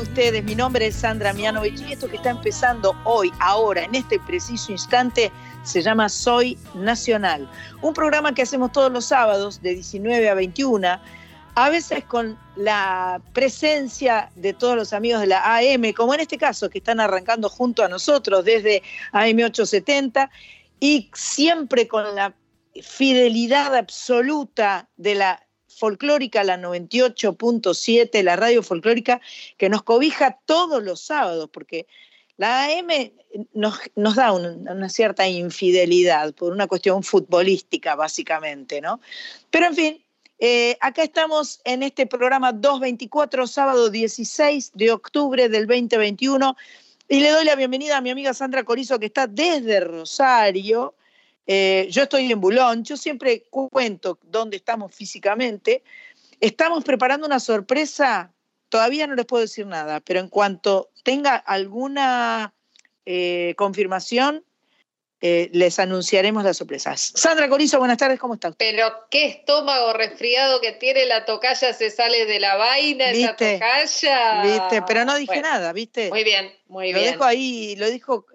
ustedes? Mi nombre es Sandra Mianovich y esto que está empezando hoy, ahora, en este preciso instante, se llama Soy Nacional. Un programa que hacemos todos los sábados de 19 a 21, a veces con la presencia de todos los amigos de la AM, como en este caso, que están arrancando junto a nosotros desde AM870 y siempre con la fidelidad absoluta de la folclórica, la 98.7, la radio folclórica, que nos cobija todos los sábados, porque la AM nos, da un- una cierta infidelidad por una cuestión futbolística, básicamente, ¿no? Pero en fin, eh, acá estamos en este programa 224, sábado 16 de octubre del 2021, y le doy la bienvenida a mi amiga Sandra Corizo, que está desde Rosario. Eh, yo estoy en Bulón, yo siempre cu- cuento dónde estamos físicamente. Estamos preparando una sorpresa, todavía no les puedo decir nada, pero en cuanto tenga alguna eh, confirmación, eh, les anunciaremos las sorpresas. Sandra Corizo, buenas tardes, ¿cómo está usted? Pero qué estómago resfriado que tiene la tocaya, se sale de la vaina esa ¿Viste? tocaya. ¿Viste? Pero no dije Bueno, nada, ¿viste? Muy bien, muy lo bien. dejo ahí, lo dijo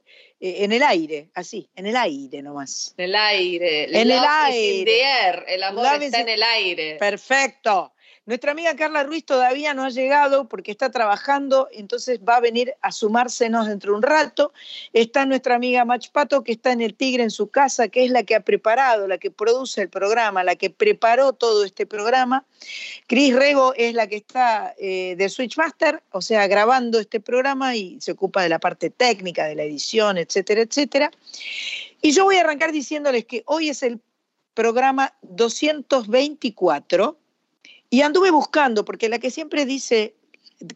en el aire, así, en el aire nomás. En el aire. En el aire. El amor Love está is en el aire. Perfecto. Nuestra amiga Carla Ruiz todavía no ha llegado porque está trabajando, entonces va a venir a sumársenos dentro de un rato. Está nuestra amiga Mach Pato, que está en el Tigre en su casa, que es la que ha preparado, la que produce el programa, la que preparó todo este programa. Cris Rego es la que está eh, de Switchmaster, o sea, grabando este programa y se ocupa de la parte técnica, de la edición, etcétera, etcétera. Y yo voy a arrancar diciéndoles que hoy es el programa 224 y anduve buscando, porque la que siempre dice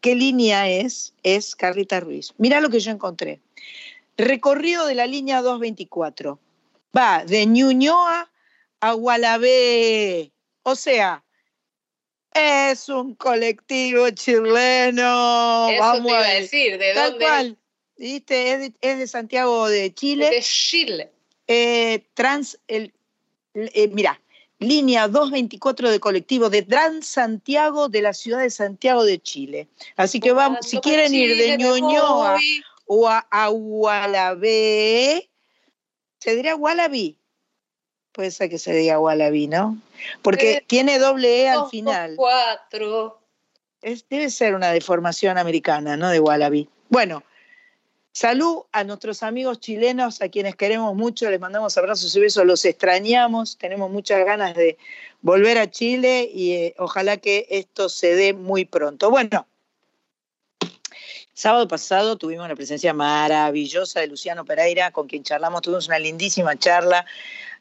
qué línea es, es Carlita Ruiz. Mirá lo que yo encontré. Recorrido de la línea 224. Va de Ñuñoa a Gualabé. O sea, es un colectivo chileno. Eso Vamos te iba a decir. ¿De Tal dónde? cual. ¿Viste? Es de, es de Santiago de Chile. De Chile. Eh, trans, el, eh, mira, línea 224 de colectivo de Transantiago de la ciudad de Santiago de Chile. Así que vamos, si quieren ir de Ñuñoa o a, a Gualabé, ¿se diría Gualabí? Puede ser que se diga Gualabí, ¿no? Porque Eh, tiene doble E al final. Cuatro. Es- debe ser una deformación americana, ¿no? De Wallaby. Bueno, salud a nuestros amigos chilenos, a quienes queremos mucho, les mandamos abrazos y besos, los extrañamos, tenemos muchas ganas de volver a Chile y eh, ojalá que esto se dé muy pronto. Bueno, sábado pasado tuvimos la presencia maravillosa de Luciano Pereira, con quien charlamos, tuvimos una lindísima charla.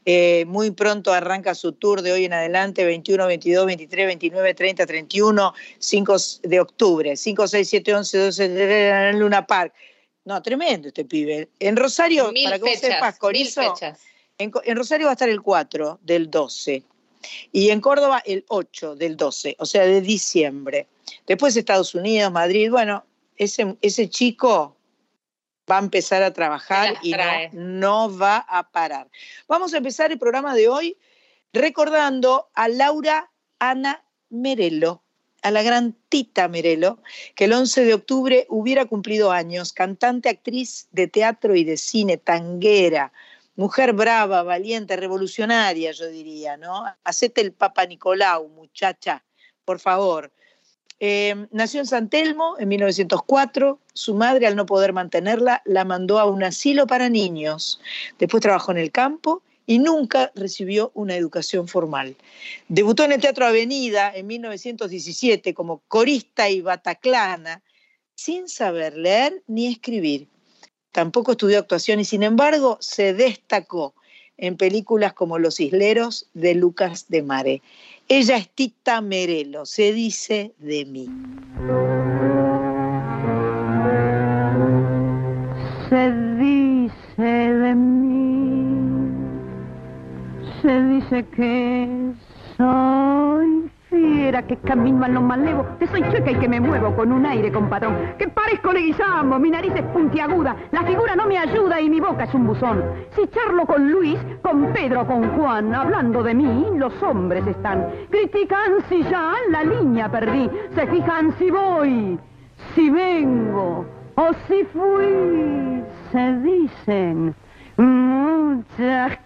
Eh, muy pronto arranca su tour de hoy en adelante, 21, 22, 23, 29, 30, 31, 5 de octubre, 5, 6, 7, 11, 12, de Luna Park. No, tremendo este pibe. En Rosario, Mil para que vos fechas. sepas, mil Corizo, en, en Rosario va a estar el 4 del 12 y en Córdoba el 8 del 12, o sea, de diciembre. Después Estados Unidos, Madrid, bueno, ese, ese chico va a empezar a trabajar y no, no va a parar. Vamos a empezar el programa de hoy recordando a Laura Ana Merelo, a la gran Tita Merelo, que el 11 de octubre hubiera cumplido años, cantante, actriz de teatro y de cine, tanguera, mujer brava, valiente, revolucionaria, yo diría, ¿no? Hacete el Papa Nicolau, muchacha, por favor. Eh, nació en San Telmo en 1904. Su madre, al no poder mantenerla, la mandó a un asilo para niños. Después trabajó en el campo y nunca recibió una educación formal. Debutó en el Teatro Avenida en 1917 como corista y bataclana, sin saber leer ni escribir. Tampoco estudió actuación y sin embargo se destacó en películas como Los Isleros de Lucas de Mare. Ella es Tita Merelo, se dice de mí. Se dice de mí, se dice que soy fiera, que camino a lo malevo, que soy chueca y que me muevo con un aire compadrón, que parezco leguizamo, mi nariz es puntiaguda, la figura no me ayuda y mi boca es un buzón. Si charlo con Luis, con Pedro, con Juan, hablando de mí, los hombres están. Critican si ya la línea perdí, se fijan si voy, si vengo o si fui, se dicen muchas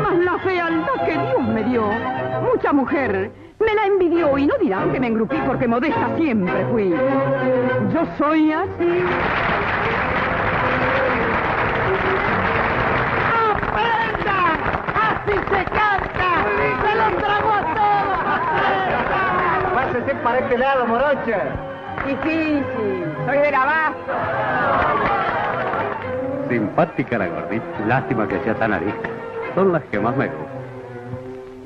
más la fealdad que Dios me dio. Mucha mujer me la envidió y no dirán que me engrupí porque modesta siempre fui. Yo soy así. ¡Aprenda! ¡Así se canta! ¡Se los tragó a todos! Pásese para este lado, morocha. Difícil, soy del abasto. Simpática la gordita. Lástima que sea tan arisca. Son las que más me gustan.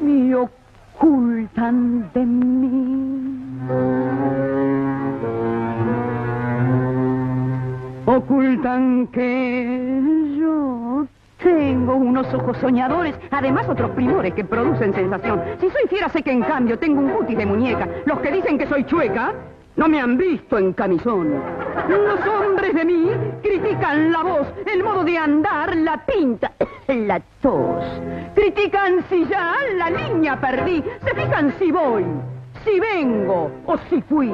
Me ocultan de mí. Ocultan que yo tengo unos ojos soñadores, además otros primores que producen sensación. Si soy fiera sé que en cambio tengo un cutis de muñeca. Los que dicen que soy chueca no me han visto en camisón. Los hombres de mí critican la voz, el modo de andar, la pinta, la tos. Critican si ya la línea perdí, se fijan si voy, si vengo o si fui.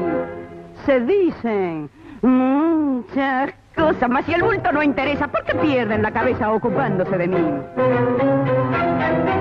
Se dicen muchas cosas, mas si el bulto no interesa, ¿por qué pierden la cabeza ocupándose de mí?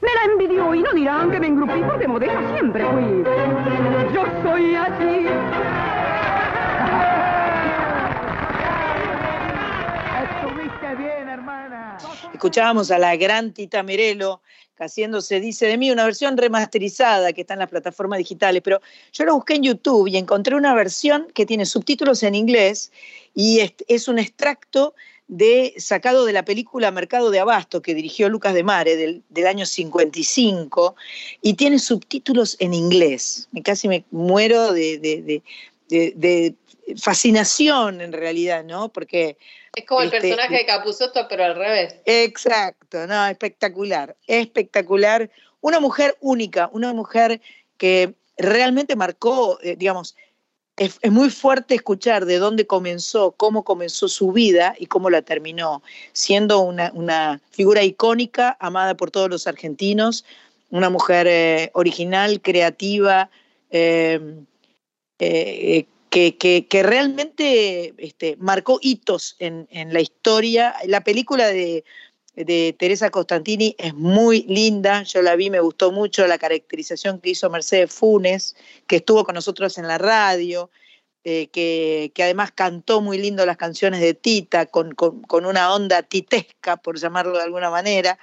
me la envidió y no dirán que me engrupí porque modesta siempre fui. Yo soy así. Estuviste bien, hermana. Escuchábamos a la gran Tita Merelo haciéndose Dice de mí, una versión remasterizada que está en las plataformas digitales, pero yo lo busqué en YouTube y encontré una versión que tiene subtítulos en inglés y es, es un extracto de, sacado de la película Mercado de Abasto que dirigió Lucas de Mare del, del año 55 y tiene subtítulos en inglés. Me casi me muero de, de- de- fascinación en realidad, ¿no? Porque Es como el Este, personaje de Capuzotto, pero al revés. Exacto, no, espectacular, espectacular. Una mujer única, una mujer que realmente marcó, eh, digamos, es, muy fuerte escuchar de dónde comenzó, cómo comenzó su vida y cómo la terminó, siendo una, una figura icónica, amada por todos los argentinos, una mujer eh, original, creativa, eh, eh, que, que- que realmente este, marcó hitos en, en la historia. La película de, de Teresa Costantini es muy linda, yo la vi, me gustó mucho la caracterización que hizo Mercedes Funes, que estuvo con nosotros en la radio, eh, que, que además cantó muy lindo las canciones de Tita, con, con- con una onda titesca, por llamarlo de alguna manera.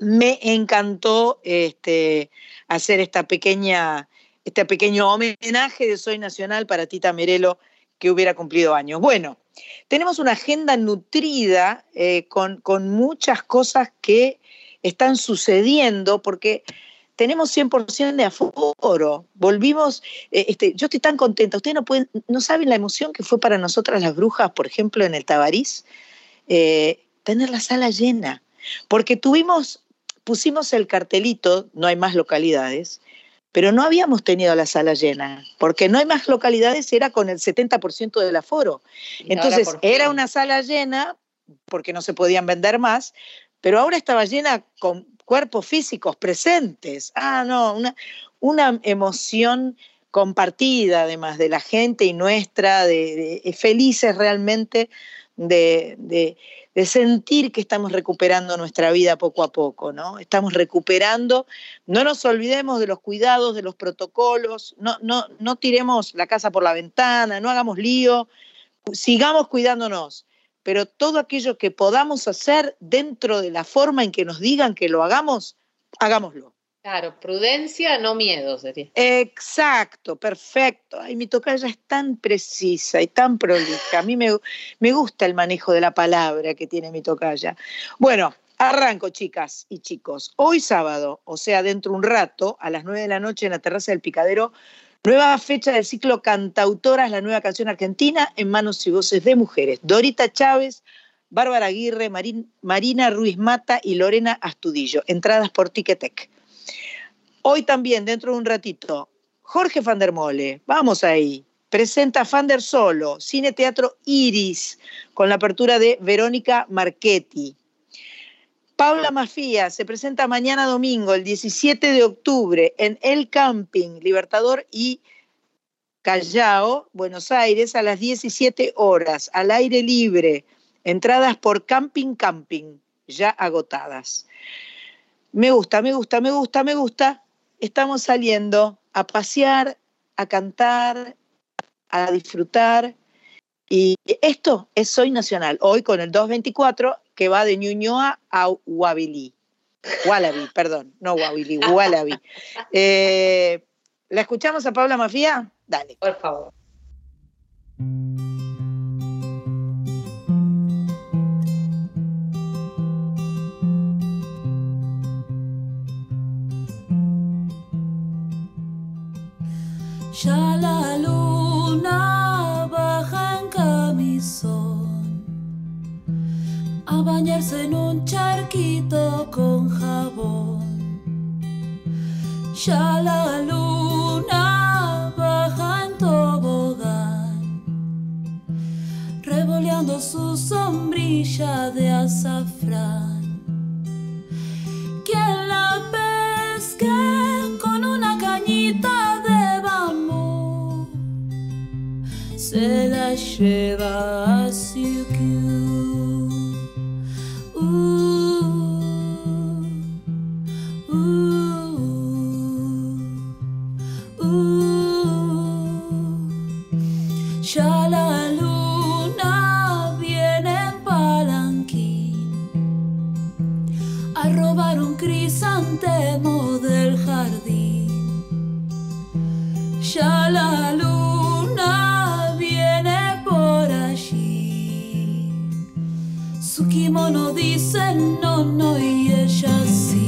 Me encantó este, hacer esta pequeña, este pequeño homenaje de Soy Nacional para Tita Merelo, que hubiera cumplido años. Bueno, tenemos una agenda nutrida eh, con, con muchas cosas que están sucediendo porque tenemos 100% de aforo. Volvimos, eh, este, yo estoy tan contenta. Ustedes no, pueden, no saben la emoción que fue para nosotras las brujas, por ejemplo, en el Tabarís, eh, tener la sala llena. Porque tuvimos pusimos el cartelito, no hay más localidades, pero no habíamos tenido la sala llena, porque no hay más localidades, era con el 70% del aforo. Entonces, era una sala llena, porque no se podían vender más, pero ahora estaba llena con cuerpos físicos presentes. Ah, no, una, una emoción compartida además de la gente y nuestra, de, de- felices realmente de, de- de sentir que estamos recuperando nuestra vida poco a poco, ¿no? Estamos recuperando, no nos olvidemos de los cuidados, de los protocolos, no, no, no tiremos la casa por la ventana, no hagamos lío, sigamos cuidándonos, pero todo aquello que podamos hacer dentro de la forma en que nos digan que lo hagamos, hagámoslo. Claro, prudencia, no miedo sería. Exacto, perfecto. Ay, mi tocaya es tan precisa y tan prolija. A mí me, me gusta el manejo de la palabra que tiene mi tocaya. Bueno, arranco, chicas y chicos. Hoy sábado, o sea, dentro de un rato, a las 9 de la noche en la terraza del Picadero, nueva fecha del ciclo Cantautoras, la nueva canción argentina en manos y voces de mujeres. Dorita Chávez, Bárbara Aguirre, Marina Ruiz Mata y Lorena Astudillo. Entradas por Ticketek. Hoy también, dentro de un ratito, Jorge van der Mole, vamos ahí, presenta Fander Solo, Cine Teatro Iris, con la apertura de Verónica Marchetti. Paula Mafía se presenta mañana domingo, el 17 de octubre, en El Camping, Libertador y Callao, Buenos Aires, a las 17 horas, al aire libre. Entradas por Camping Camping, ya agotadas. Me gusta, me gusta, me gusta, me gusta. Estamos saliendo a pasear, a cantar, a disfrutar. Y esto es Soy Nacional, hoy con el 224 que va de Ñuñoa a Huabilí. Wallaby, perdón, no Huabilí, Wallaby. Eh, ¿La escuchamos a Paula Mafía? Dale. Por favor. Ya la luna baja en camisón a bañarse en un charquito con jabón. Ya la luna baja en tobogán, revoleando su sombrilla de azafrán. Quien se la lleva a. Uh, uh, uh. Ya la luna viene en palanquín a robar un crisantemo Su kimono dice no, no y ella sí.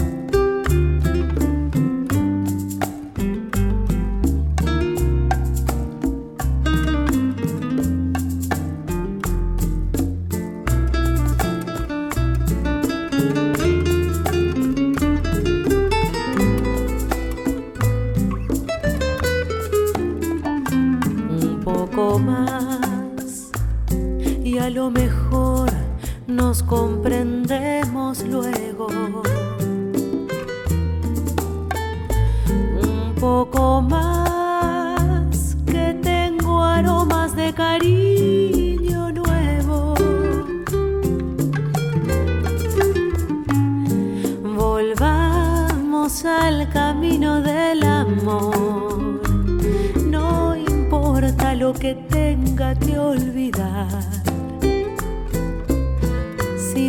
Nos comprendemos luego. Un poco más que tengo aromas de cariño nuevo. Volvamos al camino del amor. No importa lo que tenga que olvidar.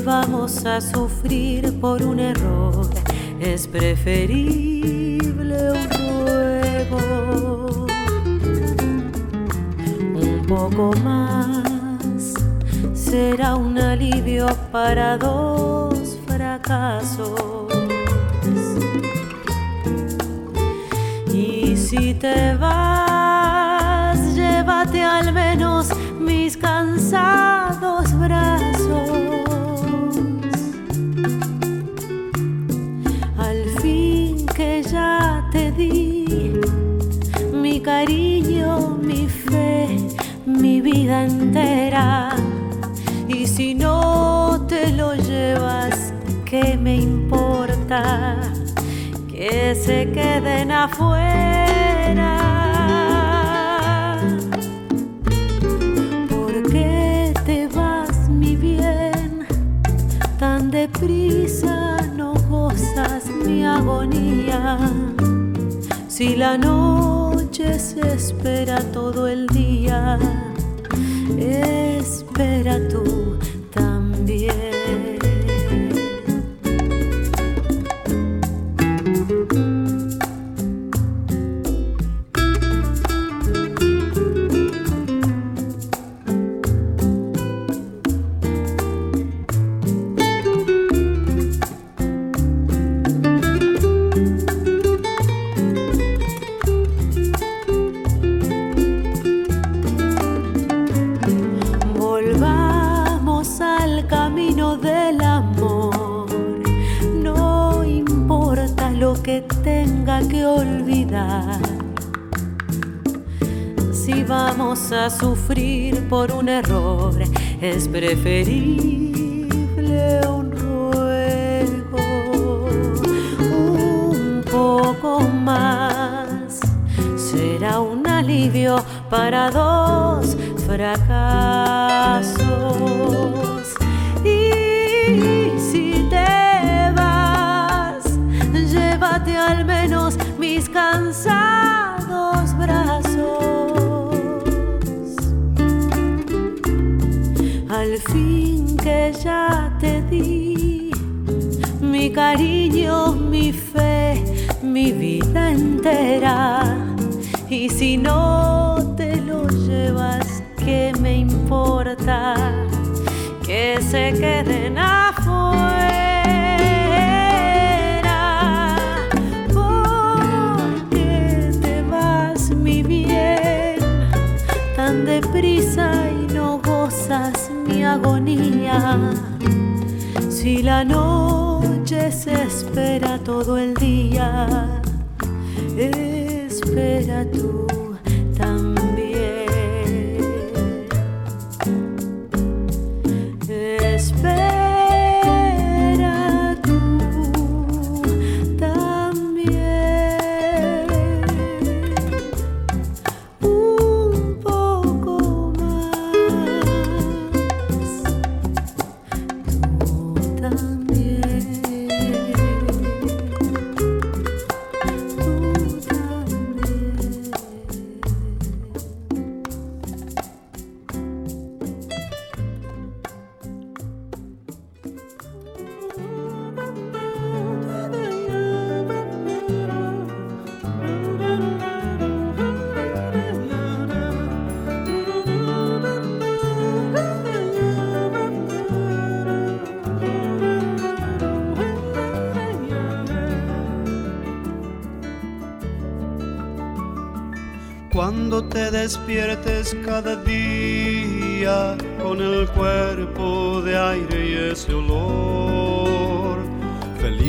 Vamos a sufrir por un error, es preferible un ruego. Un poco más será un alivio para dos fracasos. Y si te vas, llévate al menos mis cansados vida entera. Y si no te lo llevas, ¿qué me importa? que se queden afuera. ¿Por qué te vas, mi bien? Tan deprisa no gozas mi agonía. Si la noche se espera todo el día, espera tú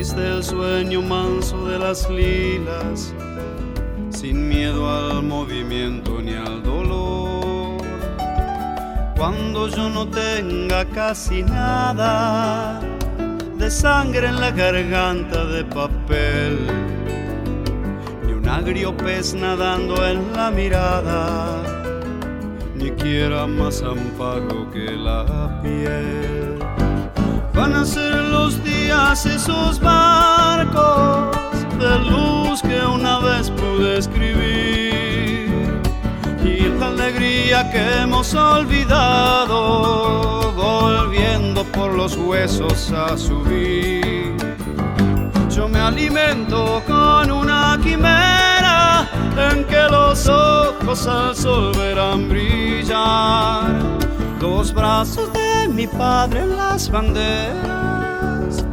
feliz del sueño manso de las lilas, sin miedo al movimiento ni al dolor. Cuando yo no tenga casi nada de sangre en la garganta de papel, un agrio pez nadando en la mirada, ni quiera más amparo que la piel. Van a ser los días esos barcos de luz que una vez pude escribir. Y la alegría que hemos olvidado volviendo por los huesos a subir. Yo me alimento con una quimera en que los ojos al sol verán brillar. Dos brazos de mi padre las banderas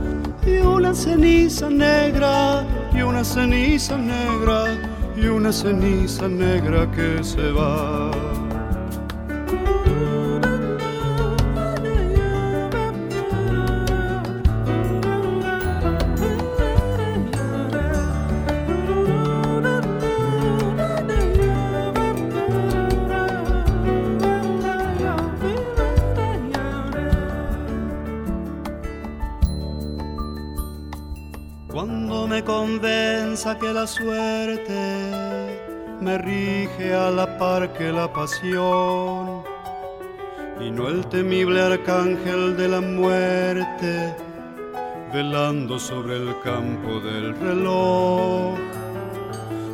y una ceniza negra y una ceniza negra y una ceniza negra que se va. Que la suerte me rige a la par que la pasión y no el temible arcángel de la muerte velando sobre el campo del reloj.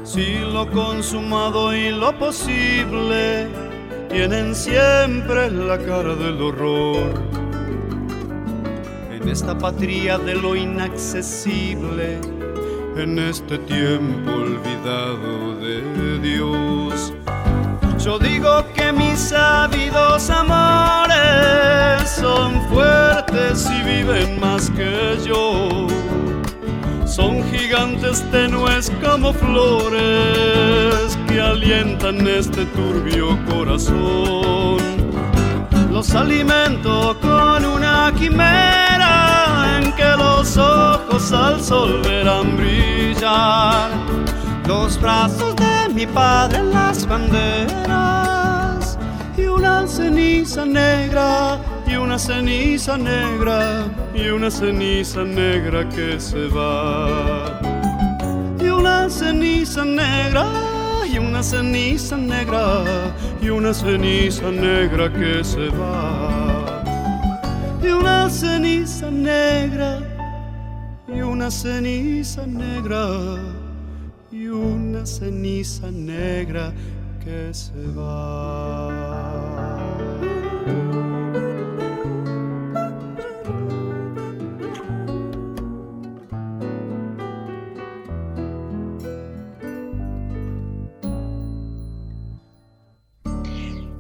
Si lo consumado y lo posible tienen siempre la cara del horror. En esta patria de lo inaccesible, en este tiempo olvidado de Dios. Yo digo que mis ávidos amores son fuertes y viven más que yo. Son gigantes tenues como flores que alientan este turbio corazón. Los alimento con una quimera que los ojos al sol verán brillar. Los brazos de mi padre en las banderas y una ceniza negra y una ceniza negra y una ceniza negra que se va. Y una ceniza negra y una ceniza negra y una ceniza negra que se va y una ceniza negra y una ceniza negra y una ceniza negra que se va.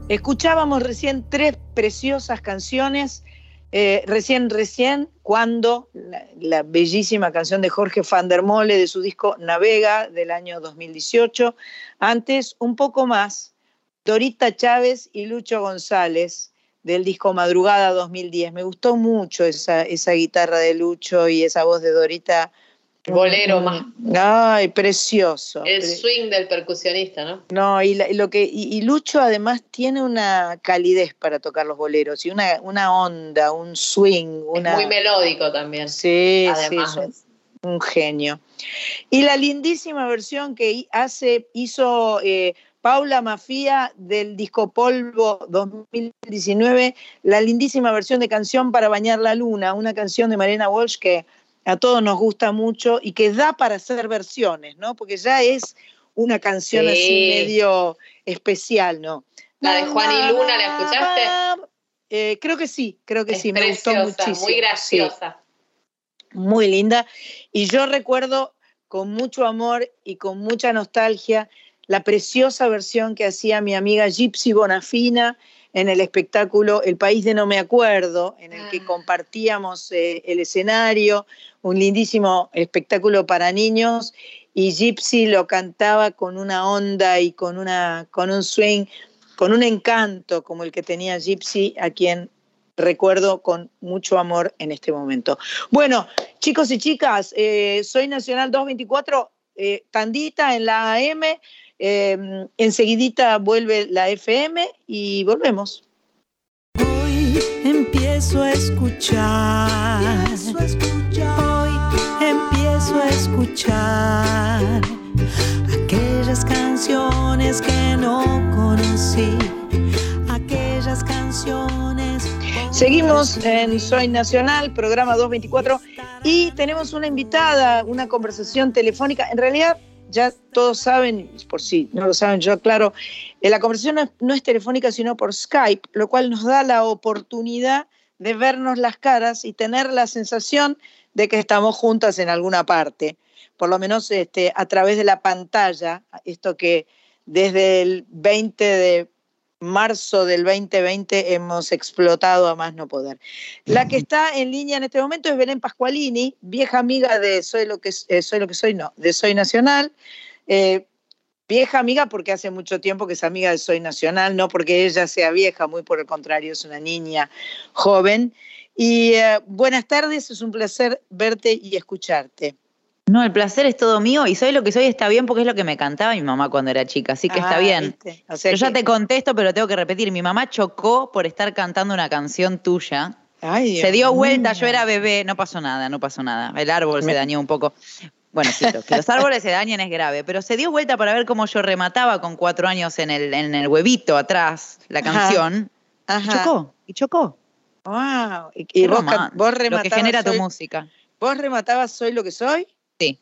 Escuchábamos recién tres preciosas canciones eh, recién, recién, cuando la, bellísima canción de Jorge van der Mole de su disco Navega del año 2018. Antes, un poco más, Dorita Chávez y Lucho González del disco Madrugada 2010. Me gustó mucho esa, esa guitarra de Lucho y esa voz de Dorita Bolero más. Ay, precioso. El swing del percusionista, ¿no? No, y, lo que, y, Lucho además tiene una calidez para tocar los boleros y una, una onda, un swing. Una... muy melódico también. Sí, sí, un, genio. Y la lindísima versión que hace, hizo eh, Paula Mafía del disco Polvo 2019, la lindísima versión de Canción para Bañar la Luna, una canción de Marina Walsh que a todos nos gusta mucho y que da para hacer versiones, ¿no? Porque ya es una canción así medio especial, ¿no? La de Juan y Luna, ¿la escuchaste? Eh, creo que sí, creo que sí, me gustó muchísimo. Muy graciosa. Muy linda. Y yo recuerdo con mucho amor y con mucha nostalgia la preciosa versión que hacía mi amiga Gypsy Bonafina en el espectáculo El País de No Me Acuerdo, en el que ah. compartíamos eh, el escenario, un lindísimo espectáculo para niños. y Gypsy lo cantaba con una onda y con, una, con un swing, con un encanto como el que tenía Gypsy, a quien recuerdo con mucho amor en este momento. Bueno, chicos y chicas, eh, soy Nacional 224, eh, tandita en la AM, eh, enseguidita vuelve la FM y volvemos. Hoy empiezo a escuchar, empiezo a escuchar. hoy empiezo a escuchar aquellas canciones que no conocí, aquellas canciones Seguimos en Soy Nacional, programa 224, y tenemos una invitada, una conversación telefónica. En realidad, ya todos saben, por si no lo saben, yo aclaro, eh, la conversación no es, telefónica, sino por Skype, lo cual nos da la oportunidad de vernos las caras y tener la sensación de que estamos juntas en alguna parte, por lo menos este, a través de la pantalla, esto que desde el 20 de marzo del 2020 hemos explotado a más no poder. La que está en línea en este momento es Belén Pascualini, vieja amiga de Soy lo que, eh, soy, no, de Soy Nacional. Eh, vieja amiga porque hace mucho tiempo que es amiga de Soy Nacional, no porque ella sea vieja, muy por el contrario, es una niña joven. Y eh, buenas tardes, es un placer verte y escucharte. No, el placer es todo mío y soy lo que soy está bien porque es lo que me cantaba mi mamá cuando era chica, así que está Ah, bien. O sea Yo ya te contesto, pero tengo que repetir. Mi mamá chocó por estar cantando una canción tuya. Ay, Se dio vuelta, yo era bebé, no pasó nada, no pasó nada. El árbol Me- se dañó un poco. Bueno, claro, que los árboles se dañen es grave, pero se dio vuelta para ver cómo yo remataba con cuatro años en el, en el huevito atrás la Ajá. canción. Y Ajá. chocó, y chocó. Wow. Y, y vos, vos lo que rematabas genera tu música. ¿Vos rematabas Soy lo que soy? Sí.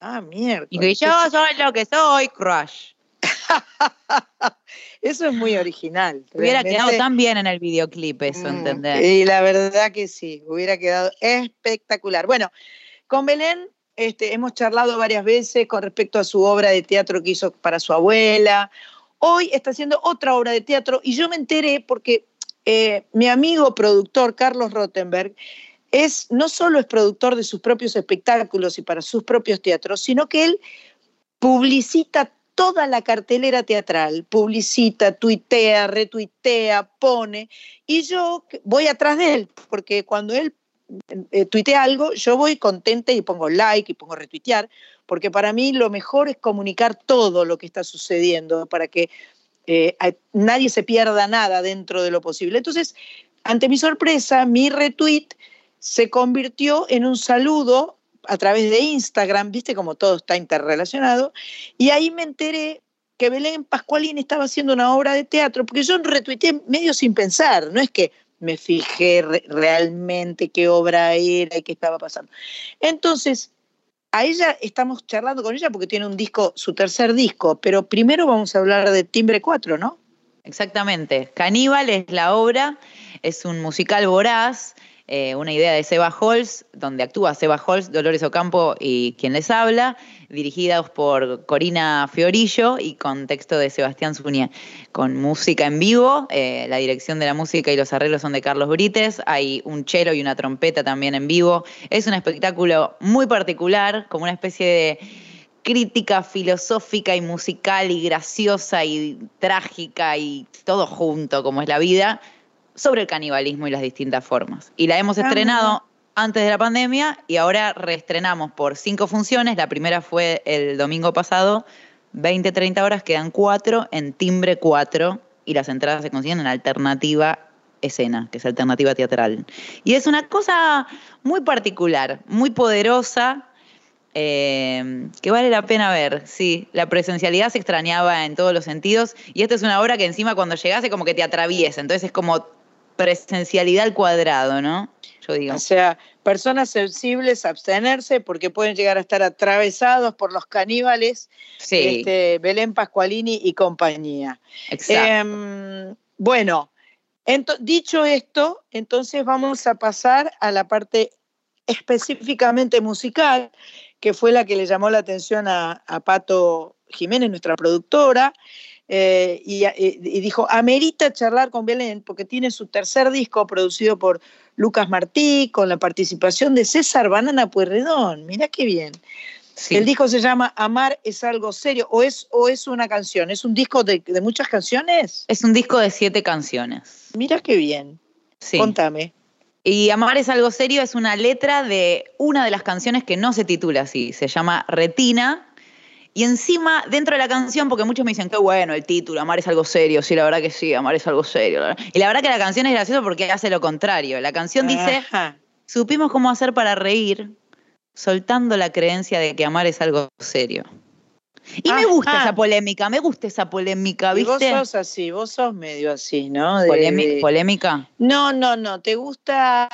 Ah, mierda. Y que yo soy lo que soy, crush. Eso es muy original. Hubiera realmente. quedado tan bien en el videoclip eso, Mm, ¿entendés? Y la verdad que sí, hubiera quedado espectacular. Bueno, con Belén este, hemos charlado varias veces con respecto a su obra de teatro que hizo para su abuela. Hoy está haciendo otra obra de teatro y yo me enteré porque eh, mi amigo productor Carlos Rottenberg es no solo es productor de sus propios espectáculos y para sus propios teatros, sino que él publicita toda la cartelera teatral, publicita, tuitea, retuitea, pone, y yo voy atrás de él, porque cuando él eh, tuitea algo, yo voy contenta y pongo like y pongo retuitear, porque para mí lo mejor es comunicar todo lo que está sucediendo para que eh, nadie se pierda nada dentro de lo posible. Entonces, ante mi sorpresa, mi retweet se convirtió en un saludo a través de Instagram, viste como todo está interrelacionado, y ahí me enteré que Belén Pascualín estaba haciendo una obra de teatro, porque yo retuiteé medio sin pensar, no es que me fijé re- realmente qué obra era y qué estaba pasando. Entonces, a ella estamos charlando con ella porque tiene un disco, su tercer disco, pero primero vamos a hablar de Timbre 4, ¿no? Exactamente. Caníbal es la obra, es un musical voraz, eh, una idea de Seba Holz, donde actúa Seba Holz, Dolores Ocampo y quien les habla, dirigidos por Corina Fiorillo y con texto de Sebastián Zunier, con música en vivo, eh, la dirección de la música y los arreglos son de Carlos Brites, hay un cello y una trompeta también en vivo. Es un espectáculo muy particular, como una especie de crítica filosófica y musical y graciosa y trágica y todo junto como es la vida sobre el canibalismo y las distintas formas. Y la hemos estrenado antes de la pandemia y ahora reestrenamos por cinco funciones. La primera fue el domingo pasado, 20, 30 horas, quedan cuatro en Timbre 4 y las entradas se consiguen en Alternativa Escena, que es Alternativa Teatral. Y es una cosa muy particular, muy poderosa, eh, que vale la pena ver, sí. La presencialidad se extrañaba en todos los sentidos y esta es una obra que encima cuando llegase como que te atraviesa, entonces es como presencialidad al cuadrado, ¿no? Yo digo. O sea, personas sensibles abstenerse porque pueden llegar a estar atravesados por los caníbales, Sí, este, Belén Pascualini y compañía. exacto. Em, bueno, dicho esto, entonces vamos a pasar a la parte específicamente musical, que fue la que le llamó la atención a, a Pato Jiménez, nuestra productora, eh, y, y- y dijo, amerita charlar con Belén, porque tiene su tercer disco producido por Lucas Martí, con la participación de César Banana Pueyrredón, mirá qué bien. El disco se llama Amar es algo serio o es, o es una canción, es un disco de, de muchas canciones. Es un disco de siete canciones. Mira qué bien. Sí. Contame. Y Amar es algo serio es una letra de una de las canciones que no se titula así, se llama Retina. Y encima, dentro de la canción, porque muchos me dicen, qué bueno el título, Amar es algo serio. Sí, la verdad que sí, Amar es algo serio. Y la verdad que la canción es graciosa porque hace lo contrario. La canción dice, Ajá. supimos cómo hacer para reír, soltando la creencia de que amar es algo serio. Y me gusta esa polémica, me gusta esa polémica, Y vos ¿viste? sos así, vos sos medio así, ¿no? De- Polémi- de- ¿Polémica? No, no, no. Te gusta,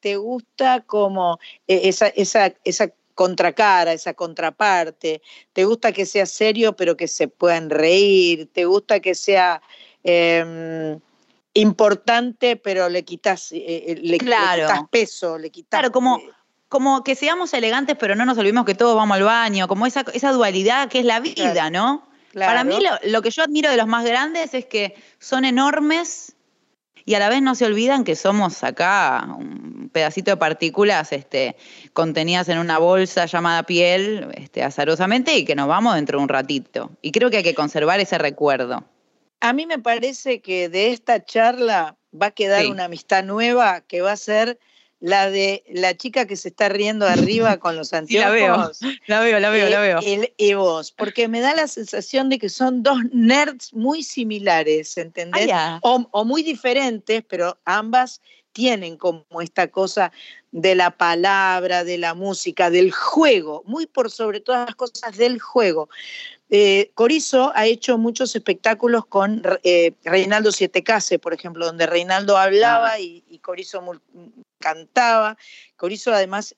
te gusta como eh, esa, esa, esa contracara, esa contraparte. Te gusta que sea serio, pero que se puedan reír. Te gusta que sea eh, importante, pero le quitas, eh, eh, le quitas peso, le quitas. Claro, como, como que seamos elegantes, pero no nos olvidemos que todos vamos al baño, como esa, esa dualidad que es la vida, Claro, ¿no? claro. Para mí lo, lo que yo admiro de los más grandes es que son enormes y a la vez no se olvidan que somos acá un pedacito de partículas este, contenidas en una bolsa llamada piel este, azarosamente y que nos vamos dentro de un ratito. Y creo que hay que conservar ese recuerdo. A mí me parece que de esta charla va a quedar Sí. una amistad nueva que va a ser la de la chica que se está riendo arriba con los Sí, anteojos. la veo, la veo, la veo, y- la veo. Y, y vos, porque me da la sensación de que son dos nerds muy similares, ¿entendés? Ah, o, o muy diferentes, pero ambas tienen como esta cosa de la palabra, de la música, del juego, muy por sobre todas las cosas del juego. Eh, Corizo ha hecho muchos espectáculos con eh, Reinaldo Siete Case, por ejemplo, donde Reinaldo hablaba y, y Corizo cantaba. Corizo además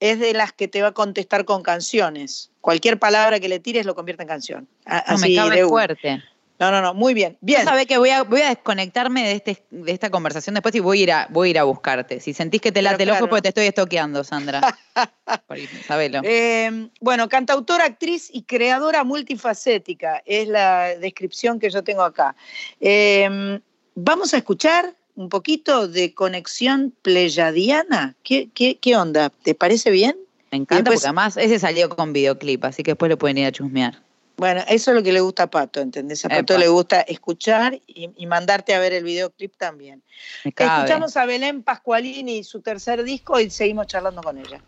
es de las que te va a contestar con canciones. Cualquier palabra que le tires lo convierte en canción. A- No, me así cabe fuerte. No, no, no, muy bien. Bien. Sabés que voy a, voy a desconectarme de, este, de esta conversación después y voy a, ir a, voy a ir a buscarte. Si sentís que te late el ojo, porque te estoy estoqueando, Sandra. Sabelo. Eh, bueno, cantautora, actriz y creadora multifacética es la descripción que yo tengo acá. Eh, vamos a escuchar un poquito de conexión pleyadiana. ¿Qué, qué, qué onda? ¿Te parece bien? Me encanta después- porque además ese salió con videoclip, así que después lo pueden ir a chusmear. Bueno, eso es lo que le gusta a Pato, ¿entendés? A Pato Epa. le gusta escuchar y, y mandarte a ver el videoclip también. Escuchamos a Belén Pascualini y su tercer disco y seguimos charlando con ella.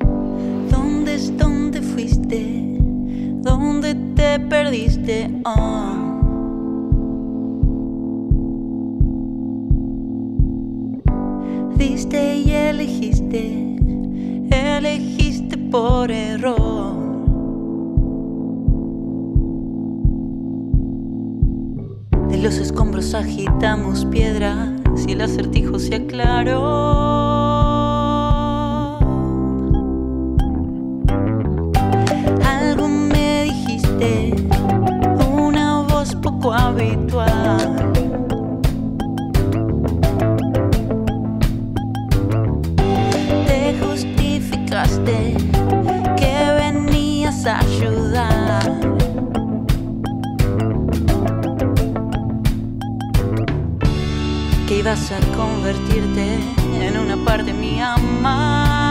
¿Dónde es dónde fuiste? ¿Dónde te perdiste? Ah. Diste y elegiste, elegiste por error. De los escombros agitamos piedras y el acertijo se aclaró. Algo me dijiste, una voz poco habitual. Ibas a convertirte en una parte mía más.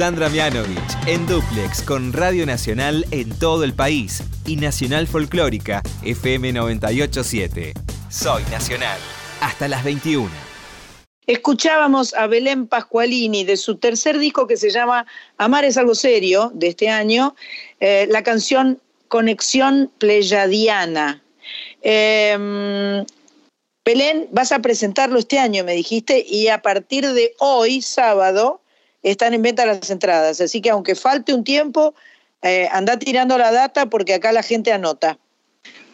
Sandra Mianovich en duplex con Radio Nacional en todo el país y Nacional Folclórica FM 987. Soy Nacional. Hasta las 21. Escuchábamos a Belén Pascualini de su tercer disco que se llama Amar es algo serio de este año, eh, la canción Conexión Pleyadiana. Em, Belén, vas a presentarlo este año, me dijiste, y a partir de hoy, sábado, están en venta las entradas. Así que aunque falte un tiempo, eh, anda tirando la data porque acá la gente anota.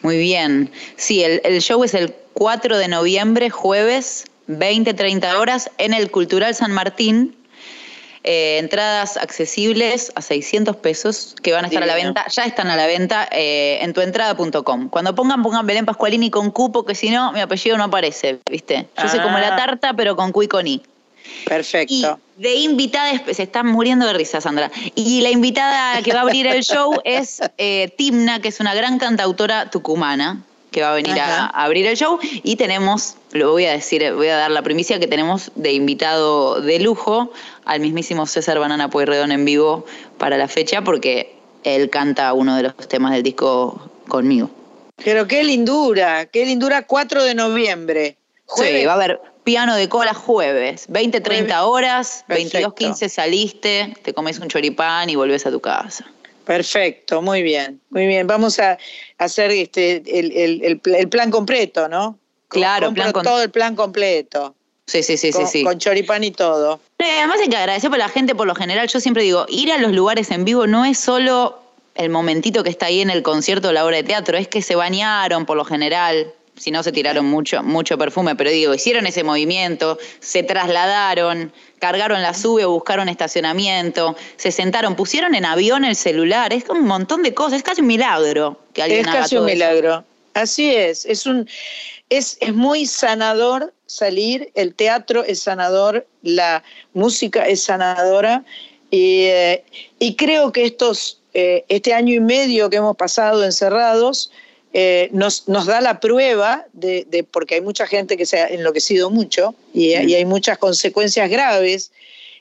Muy bien. Sí, el, el show es el 4 de noviembre, jueves, 20-30 horas, en el Cultural San Martín. Eh, entradas accesibles a 600 pesos que van a estar a la venta, ya están a la venta eh, en tuentrada.com. Cuando pongan, pongan Belén Pascualini con cupo, que si no, mi apellido no aparece, ¿viste? Yo soy como la Ah. tarta, pero con Q y con I. Perfecto. Y de invitada, se están muriendo de risa, Sandra. Y la invitada que va a abrir el show es eh, Timna, que es una gran cantautora tucumana, que va a venir a, abrir el show. Y tenemos, lo voy a decir, voy a dar la primicia que tenemos de invitado de lujo al mismísimo César Banana Pueyrredón en vivo para la fecha, porque él canta uno de los temas del disco conmigo. Pero qué lindura, qué lindura, 4 de noviembre. Sí, va a haber piano de cola jueves, 20, 30 horas, Perfecto. 22, 15 saliste, te comes un choripán y volvés a tu casa. Perfecto, muy bien, muy bien. Vamos a hacer este el, el- el pl- el plan completo, ¿no? Claro, plan con- todo el plan completo. Sí, sí, sí, con, sí, sí. con choripán y todo. Además hay que agradecer por la gente, por lo general, yo siempre digo, ir a los lugares en vivo no es solo el momentito que está ahí en el concierto o la obra de teatro, es que se bañaron por lo general, si no se tiraron mucho, mucho perfume, pero digo, hicieron ese movimiento, se trasladaron, cargaron la sube buscaron estacionamiento, se sentaron, pusieron en avión el celular, es un montón de cosas, es casi un milagro que alguien Es haga casi un eso. milagro. Así es, es un es, es muy sanador salir, el teatro es sanador, la música es sanadora y, eh, y creo que estos eh, este año y medio que hemos pasado encerrados eh, nos, nos da la prueba de, de- porque hay mucha gente que se ha enloquecido mucho y, y hay muchas consecuencias graves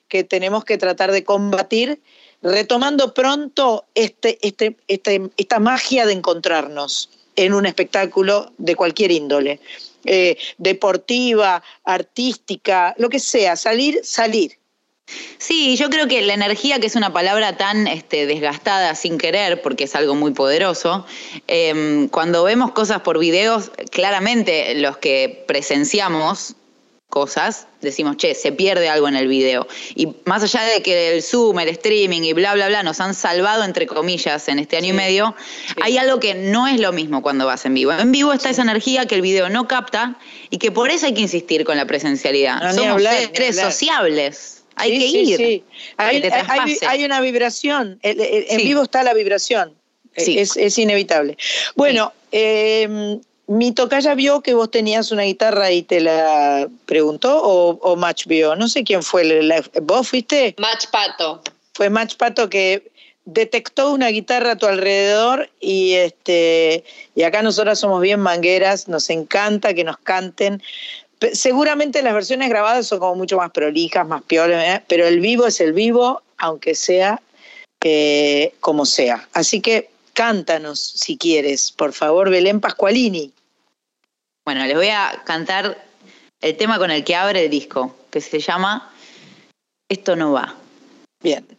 que tenemos que tratar de combatir, retomando pronto este, este, este- esta magia de encontrarnos en un espectáculo de cualquier índole, eh, deportiva, artística, lo que sea, salir, salir. Sí, yo creo que la energía, que es una palabra tan este, desgastada sin querer, porque es algo muy poderoso, eh, cuando vemos cosas por videos, claramente los que presenciamos cosas, decimos, che, se pierde algo en el video. Y más allá de que el Zoom, el streaming y bla, bla, bla nos han salvado, entre comillas, en este año y medio, hay algo que no es lo mismo cuando vas en vivo. En vivo está esa energía que el video no capta y que por eso hay que insistir con la presencialidad. No, Somos hablar, seres sociables. Hay Sí, que sí, ir. sí. Hay, que te hay- traspase. hay una vibración, el- el- en Sí. vivo está la vibración, Sí. es, es inevitable. Bueno, eh, mi tocaya vio que vos tenías una guitarra y te la preguntó o, o Match vio, no sé quién fue, la- ¿vos fuiste? Match Pato. Fue Match Pato que detectó una guitarra a tu alrededor y este y acá nosotras somos bien mangueras, nos encanta que nos canten. Seguramente las versiones grabadas son como mucho más prolijas, más piolas, ¿eh? pero el vivo es el vivo, aunque sea eh, como sea. Así que cántanos si quieres, por favor, Belén Pascualini. Bueno, les voy a cantar el tema con el que abre el disco, que se llama Esto no va. Bien.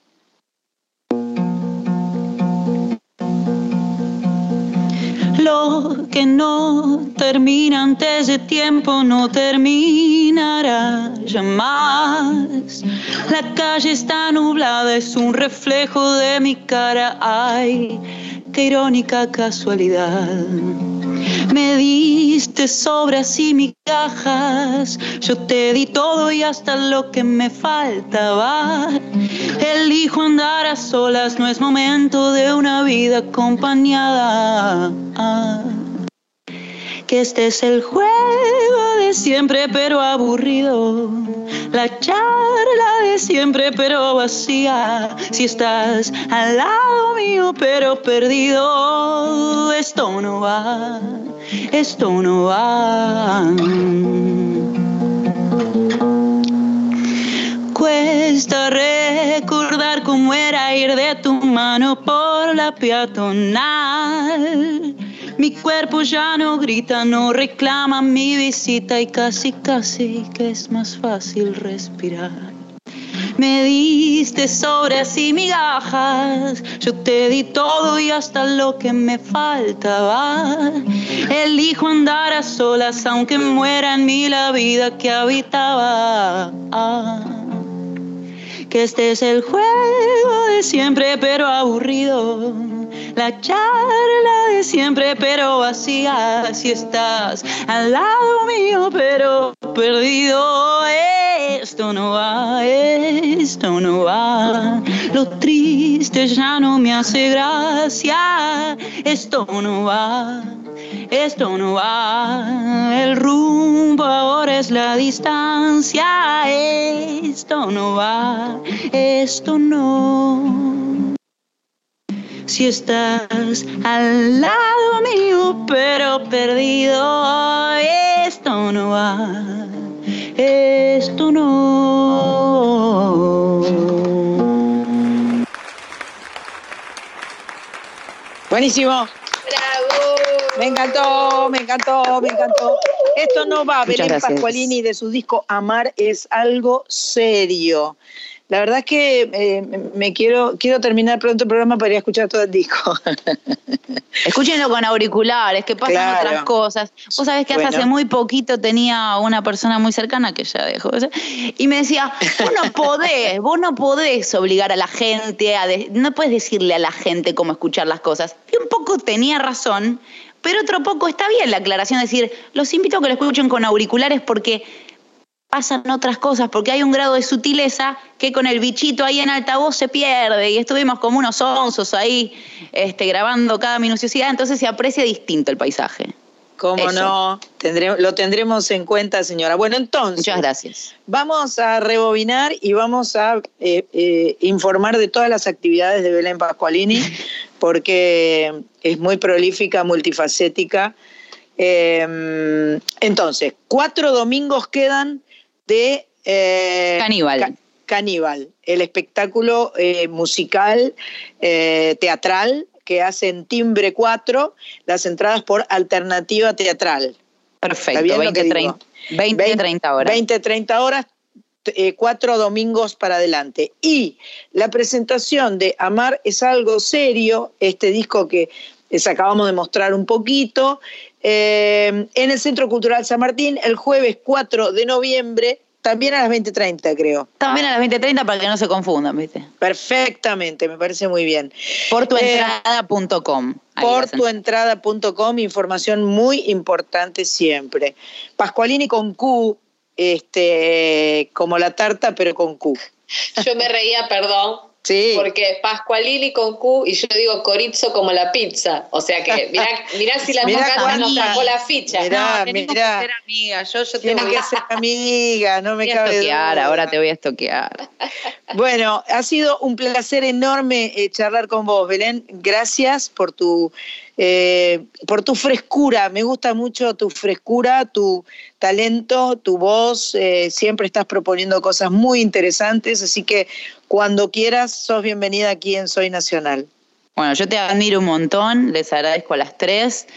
Que no termina antes de tiempo no terminará jamás. La calle está nublada, es un reflejo de mi cara. Ay, qué irónica casualidad. Me diste sobras y migajas, yo te di todo y hasta lo que me faltaba. Elijo andar a solas, no es momento de una vida acompañada. Que este es el juego de siempre pero aburrido, la charla de siempre pero vacía. Si estás al lado mío pero perdido, esto no va, esto no va. Cuesta recordar salir de tu mano por la peatonal. Mi cuerpo ya no grita, no reclama mi visita y casi, casi que es más fácil respirar. Me diste sobras y migajas, yo te di todo y hasta lo que me faltaba. Elijo andar a solas aunque muera en mí la vida que habitaba. que este es el juego de siempre pero aburrido. La charla de siempre pero vacía. Si estás al lado mío pero perdido. Esto no va, esto no va. Lo triste ya no me hace gracia. Esto no va, esto no va. El rumbo ahora es la distancia. Esto no va, esto no. Si estás al lado mío pero perdido, esto no va esto no. Buenísimo. Bravo. Me encantó, me encantó, me encantó. Esto no va. Belén Pascualini de su disco Amar es algo serio. La verdad es que eh, me quiero, quiero terminar pronto el programa para ir a escuchar todo el disco. Escúchenlo con auriculares, que pasan otras cosas. Vos sabés que hace muy poquito tenía una persona muy cercana que ya dejó y me decía, vos no podés, vos no podés obligar a la gente, a no puedes decirle a la gente cómo escuchar las cosas. Y un poco tenía razón, pero otro poco está bien la aclaración, de decir, los invito a que lo escuchen con auriculares porque pasan otras cosas, porque hay un grado de sutileza que con el bichito ahí en altavoz se pierde y estuvimos como unos onzos ahí este, grabando cada minuciosidad, entonces se aprecia distinto el paisaje. ¿Cómo no? lo tendremos en cuenta, señora. Bueno, entonces. Muchas gracias. Vamos a rebobinar y vamos a eh, eh, informar de todas las actividades de Belén Pascualini, porque es muy prolífica, multifacética. Em, entonces, cuatro domingos quedan de eh, Caníbal. Caníbal, el espectáculo eh, musical, eh, teatral que hacen Timbre 4, las entradas por alternativa teatral. Perfecto, 20, 30, 20, 30 horas. 20, 30 horas, cuatro domingos para adelante. Y la presentación de Amar es algo serio, este disco que les acabamos de mostrar un poquito, en el Centro Cultural San Martín el jueves 4 de noviembre, también a las 20.30 creo. También a las 20.30 para que no se confundan, ¿viste? Perfectamente, me parece muy bien. Por tuentrada.com. Eh, por tuentrada.com, información muy importante siempre. Pascualini con Q, este, como la tarta, pero con Q. Yo me reía, perdón, porque Pascualini con Q y yo digo corizo como la pizza. O sea que mirá, mirá si la mirá nos sacó la ficha. Mirá, no, mirá. que ser amiga. Yo, yo tengo que ser amiga, no me cabe estoquear, ahora te voy a estoquear. Bueno, ha sido un placer enorme eh, charlar con vos, Belén. Gracias por tu eh, por tu frescura. Me gusta mucho tu frescura, tu talento, tu voz. Eh, siempre estás proponiendo cosas muy interesantes, así que cuando quieras, sos bienvenida aquí en Soy Nacional. Bueno, yo te admiro un montón, les agradezco a las tres.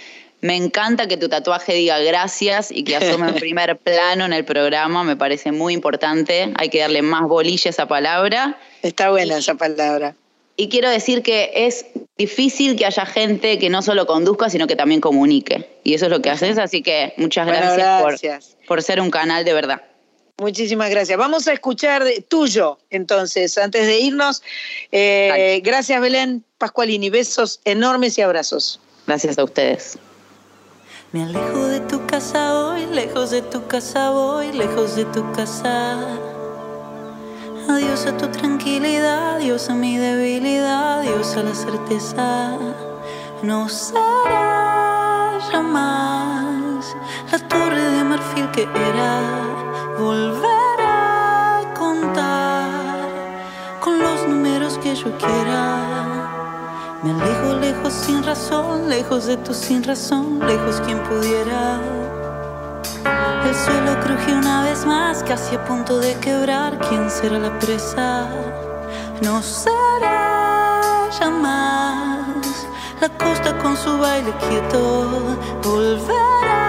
Me encanta que tu tatuaje diga gracias y que asuma en primer plano en el programa, me parece muy importante. Hay que darle más bolilla a esa palabra. Está buena esa palabra. Y quiero decir que es difícil que haya gente que no solo conduzca, sino que también comunique. Y eso es lo que haces, así que muchas gracias, Por, ser un canal de verdad. Muchísimas gracias. Vamos a escuchar tuyo, entonces, antes de irnos. Eh, gracias, Belén Pascualini. Besos enormes y abrazos. Gracias a ustedes. Me alejo de tu casa hoy, lejos de tu casa voy, lejos de tu casa. Adiós a tu tranquilidad, adiós a mi debilidad, adiós a la certeza. No será jamás la torre de marfil que era. Volver a contar con los números que yo quiera. Me alejo lejos sin razón, lejos de tu sin razón, lejos quien pudiera. El suelo crujió una vez más, casi a punto de quebrar. ¿Quién será la presa? No será. jamás. La costa con su baile quieto volverá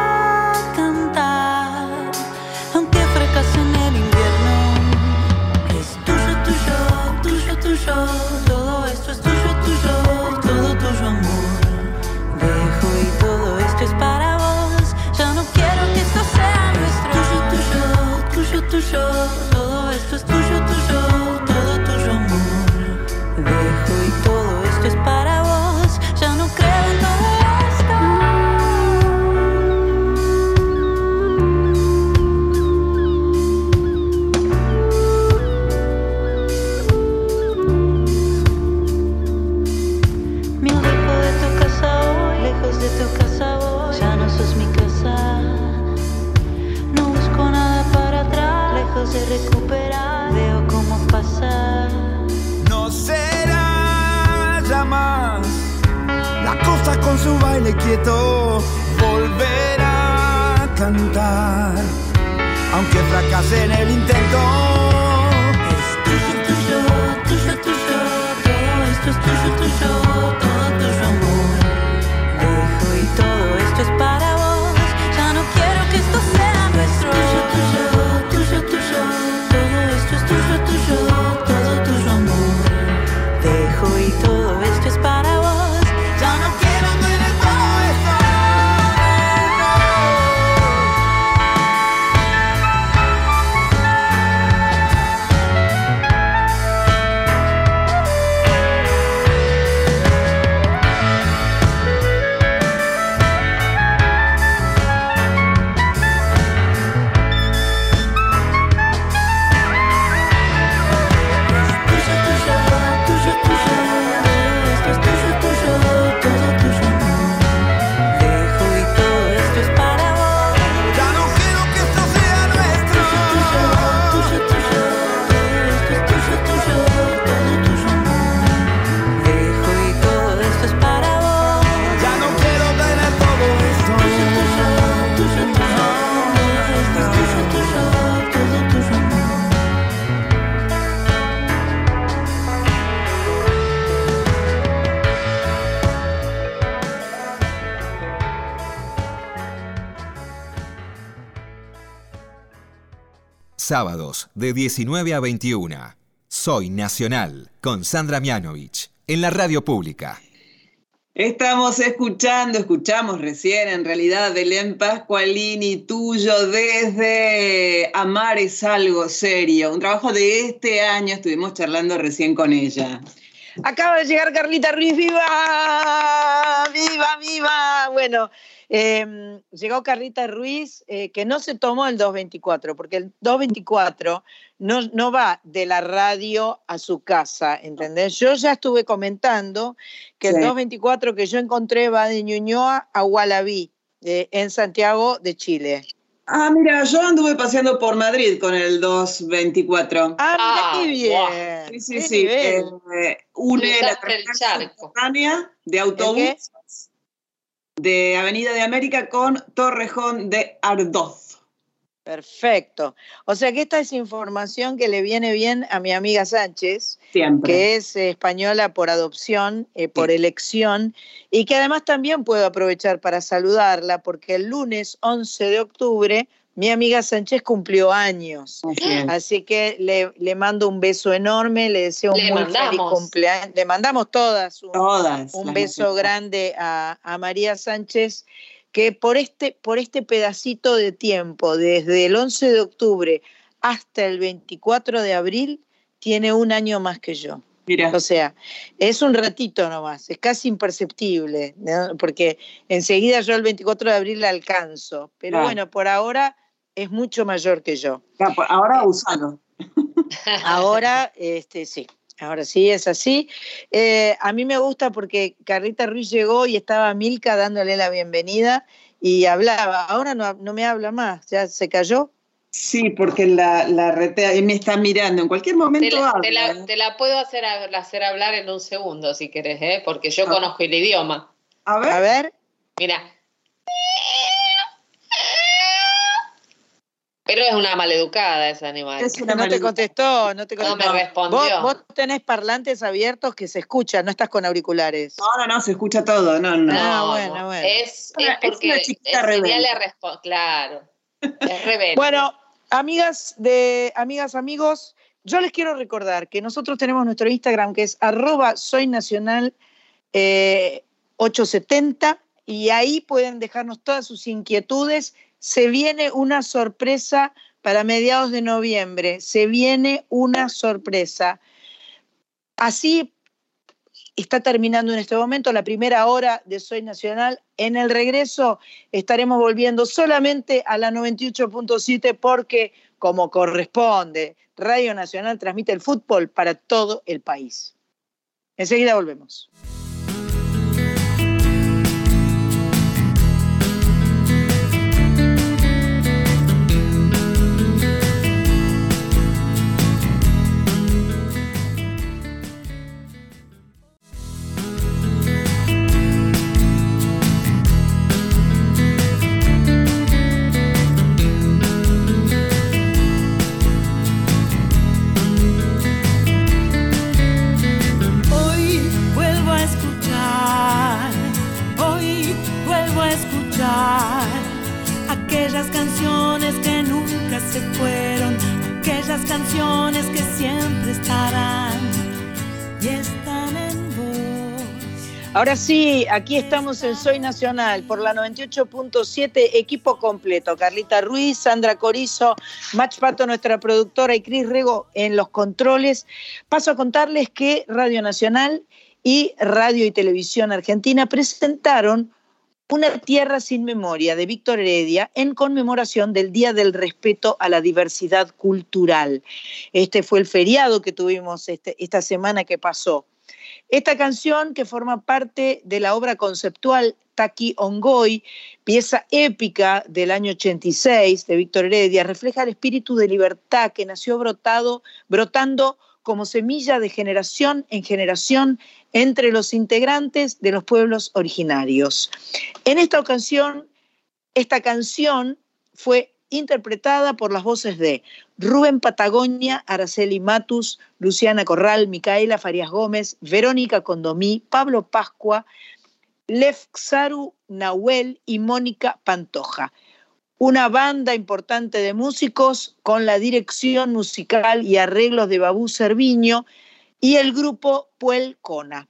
con su baile quieto volverá a cantar, aunque fracase en el intento. Sábados de 19 a 21. Soy Nacional con Sandra Mianovich en la radio pública. Estamos escuchando, escuchamos recién en realidad Belén Pascualini, tuyo desde Amar es algo serio, un trabajo de este año, estuvimos charlando recién con ella. Acaba de llegar Carlita Ruiz, ¡viva! ¡Viva, viva! Bueno, eh, llegó Carlita Ruiz, eh, que no se tomó el 224, porque el 224 no, no va de la radio a su casa, ¿entendés? Yo ya estuve comentando que el Sí. 224 que yo encontré va de Ñuñoa a Gualabí, eh, en Santiago de Chile. Ah, mira, yo anduve paseando por Madrid con el 224. Ah, mira Ah, qué bien. Sí, sí, qué sí. eh, une la subterránea de autobús de Avenida de América con Torrejón de Ardoz. Perfecto. O sea que esta es información que le viene bien a mi amiga Sánchez, Siempre. que es española por adopción, eh, por elección, y que además también puedo aprovechar para saludarla, porque el lunes 11 de octubre mi amiga Sánchez cumplió años. Así que le, le mando un beso enorme, le deseo un Le muy feliz cumpleaños. Le mandamos todas un, Todas. un beso grande a, a María Sánchez, que por este, por este pedacito de tiempo, desde el 11 de octubre hasta el 24 de abril, tiene un año más que yo. Mira. O sea, es un ratito nomás, es casi imperceptible, ¿no? porque enseguida yo el 24 de abril la alcanzo, pero bueno, por ahora es mucho mayor que yo. Ya, pues, Ahora usalo. Ahora, este, sí, ahora sí es así. Eh, a mí me gusta porque Carlita Ruiz llegó y estaba Milka dándole la bienvenida y hablaba. Ahora no, no me habla más, ya se cayó. Sí, porque la, la retea y me está mirando. En cualquier momento Te la, habla. te la- ¿eh? te la puedo hacer, hacer hablar en un segundo si querés, ¿eh? porque yo Ah. conozco el idioma. A ver. A ver, Mira. Pero es una maleducada esa animal. no te contestó, no te contestó. No me respondió. Vos, tenés parlantes abiertos que se escuchan, no estás con auriculares. No, no, no, se escucha todo, no, no. Ah, bueno, bueno. Es, es porque es le claro. Es rebelde. bueno, amigas de amigas, amigos, yo les quiero recordar que nosotros tenemos nuestro Instagram que es arroba soy nacional 870 eh, y ahí pueden dejarnos todas sus inquietudes se viene una sorpresa para mediados de noviembre, se viene una sorpresa. Así está terminando en este momento la primera hora de Soy Nacional. En el regreso estaremos volviendo solamente a la 98.7 porque, como corresponde, Radio Nacional transmite el fútbol para todo el país. Enseguida volvemos. Ahora sí, aquí estamos en Soy Nacional por la 98.7, equipo completo. Carlita Ruiz, Sandra Corizo, Mach Pato, nuestra productora, y Cris Rego en los controles. Paso a contarles que Radio Nacional y Radio y Televisión Argentina presentaron una tierra sin memoria de Víctor Heredia en conmemoración del Día del Respeto a la Diversidad Cultural. Este fue el feriado que tuvimos este, esta semana que pasó. Esta canción, que forma parte de la obra conceptual Taki Ongoy, pieza épica del año 86 de Víctor Heredia, refleja el espíritu de libertad que nació brotado, brotando como semilla de generación en generación entre los integrantes de los pueblos originarios. En esta ocasión, esta canción fue interpretada por las voces de Rubén Patagonia, Araceli Matus, Luciana Corral, Micaela Farías Gómez, Verónica Condomí, Pablo Pascua, Lefxaru Nahuel y Mónica Pantoja. Una banda importante de músicos con la dirección musical y arreglos de Babú Cerviño, y el grupo Puel Cona.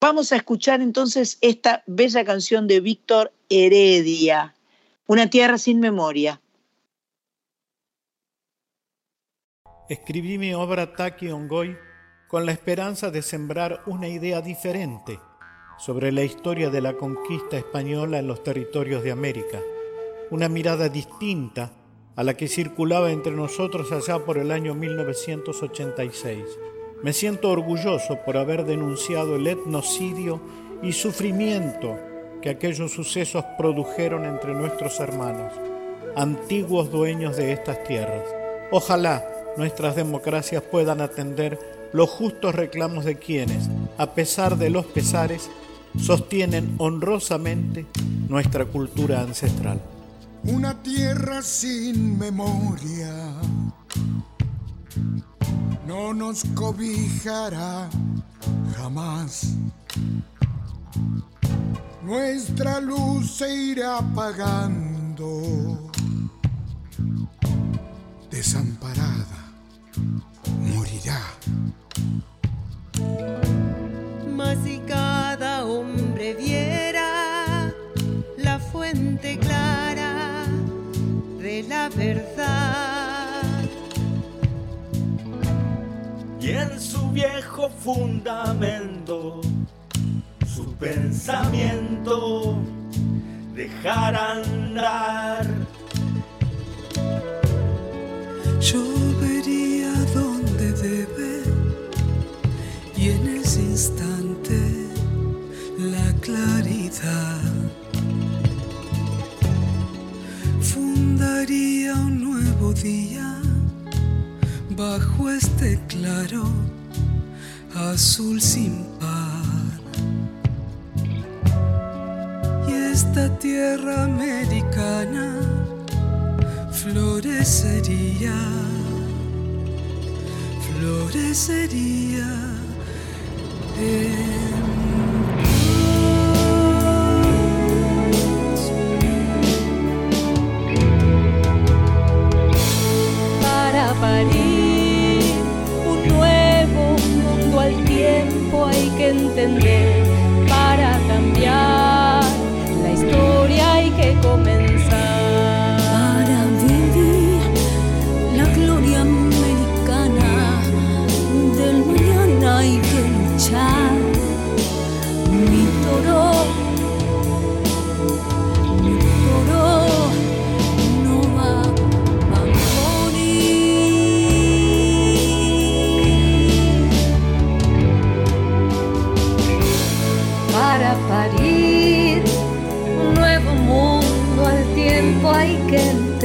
Vamos a escuchar entonces esta bella canción de Víctor Heredia, Una tierra sin memoria. Escribí mi obra Taki Ongoy con la esperanza de sembrar una idea diferente sobre la historia de la conquista española en los territorios de América, una mirada distinta a la que circulaba entre nosotros allá por el año 1986. Me siento orgulloso por haber denunciado el etnocidio y sufrimiento que aquellos sucesos produjeron entre nuestros hermanos, antiguos dueños de estas tierras. Ojalá nuestras democracias puedan atender los justos reclamos de quienes, a pesar de los pesares, sostienen honrosamente nuestra cultura ancestral. Una tierra sin memoria no nos cobijará jamás. Nuestra luz se irá apagando, desamparada, morirá. Mas si cada hombre viera la fuente clara de la verdad, y en su viejo fundamento su pensamiento dejar andar. Yo fundaría un nuevo día bajo este claro azul sin par. Y esta tierra americana florecería, florecería. Para parir un nuevo mundo al tiempo hay que entender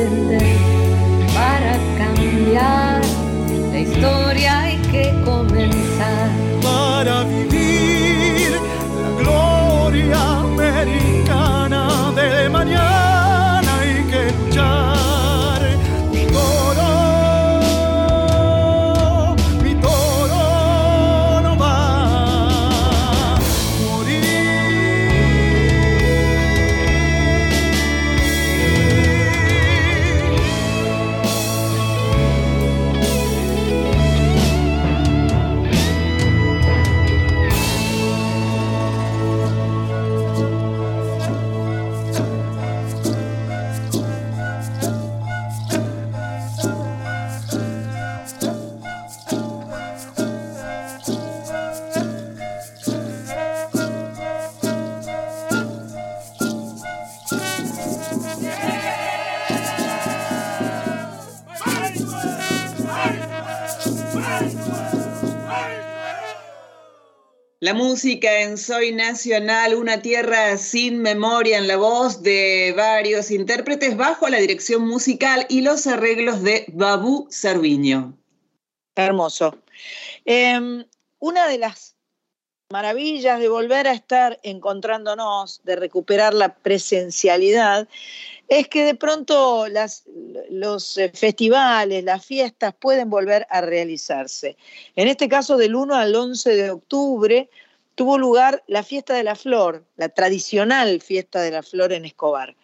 entender. Para La música en Soy Nacional, una tierra sin memoria en la voz de varios intérpretes bajo la dirección musical y los arreglos de Babú Cerviño. Hermoso. Eh, una de las maravillas de volver a estar encontrándonos, de recuperar la presencialidad, es que de pronto las, los eh, festivales, las fiestas pueden volver a realizarse. En este caso, del 1 al 11 de octubre tuvo lugar la fiesta de la flor, la tradicional fiesta de la flor en Escobar.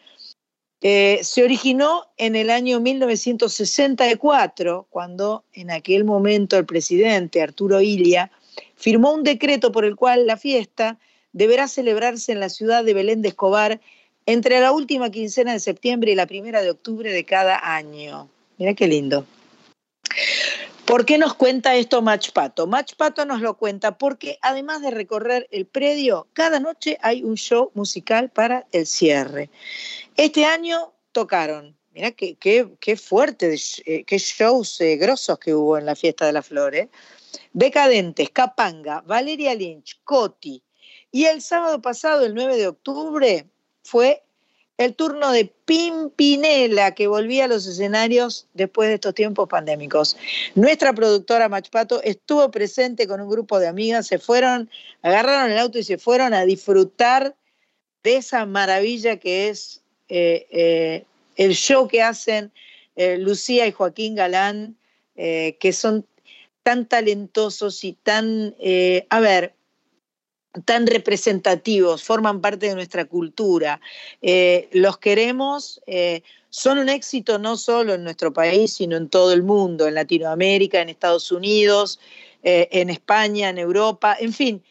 Eh, se originó en el año 1964, cuando en aquel momento el presidente Arturo Ilia firmó un decreto por el cual la fiesta deberá celebrarse en la ciudad de Belén de Escobar entre la última quincena de septiembre y la primera de octubre de cada año. Mira qué lindo. ¿Por qué nos cuenta esto Mach Pato? Mach Pato nos lo cuenta porque además de recorrer el predio, cada noche hay un show musical para el cierre. Este año tocaron, mira qué, qué, qué fuerte, eh, qué shows eh, grosos que hubo en la fiesta de la flor. ¿eh? Decadentes, Capanga, Valeria Lynch, Coti. Y el sábado pasado, el 9 de octubre, fue el turno de Pimpinela, que volvía a los escenarios después de estos tiempos pandémicos. Nuestra productora Machpato estuvo presente con un grupo de amigas, se fueron, agarraron el auto y se fueron a disfrutar de esa maravilla que es eh, eh, el show que hacen eh, Lucía y Joaquín Galán, que son tan talentosos y tan, a ver, tan representativos, forman parte de nuestra cultura. Eh, los queremos, eh, son un éxito no solo en nuestro país, sino en todo el mundo, en Latinoamérica, en Estados Unidos, eh, en España, en Europa, en fin.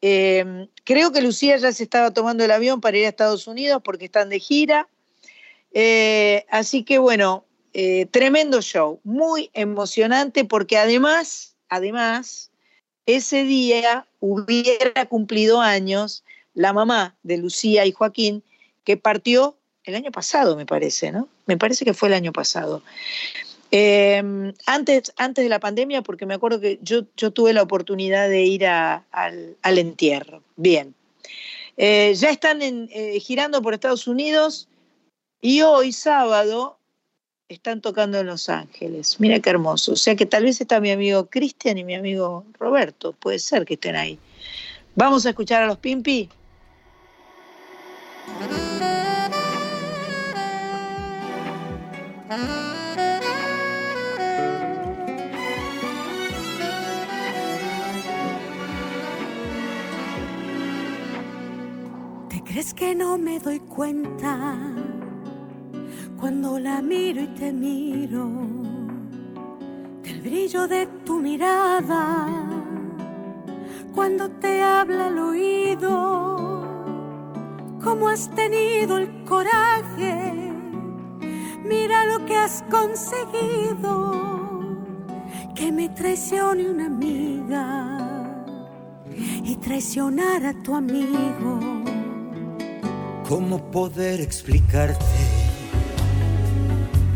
Eh, creo que Lucía ya se estaba tomando el avión para ir a Estados Unidos porque están de gira. Así que bueno, tremendo show, muy emocionante porque además, además, ese día hubiera cumplido años la mamá de Lucía y Joaquín, que partió el año pasado, me parece, ¿no? Me parece que fue el año pasado. Eh, antes, antes de la pandemia, porque me acuerdo que yo, tuve la oportunidad de ir al, entierro. Bien. Eh, ya están eh, girando por Estados Unidos y hoy, sábado, están tocando en Los Ángeles. Mira qué hermoso. O sea que tal vez está mi amigo Cristian y mi amigo Roberto. Puede ser que estén ahí. Vamos a escuchar a los Pimpi. ¿Te crees que no me doy cuenta cuando la miro y te miro? Del brillo de tu mirada cuando te habla al oído. ¿Cómo has tenido el coraje? Mira lo que has conseguido. Que me traicione una amiga y traicionar a tu amigo. ¿Cómo poder explicarte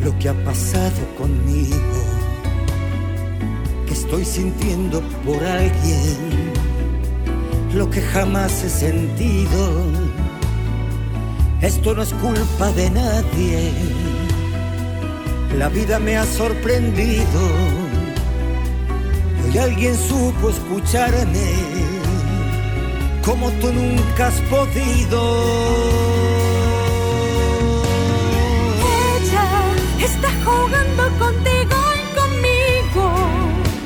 lo que ha pasado conmigo? Que estoy sintiendo por alguien lo que jamás he sentido. Esto no es culpa de nadie. La vida me ha sorprendido. Y hoy alguien supo escucharme como tú nunca has podido. Está jugando contigo y conmigo.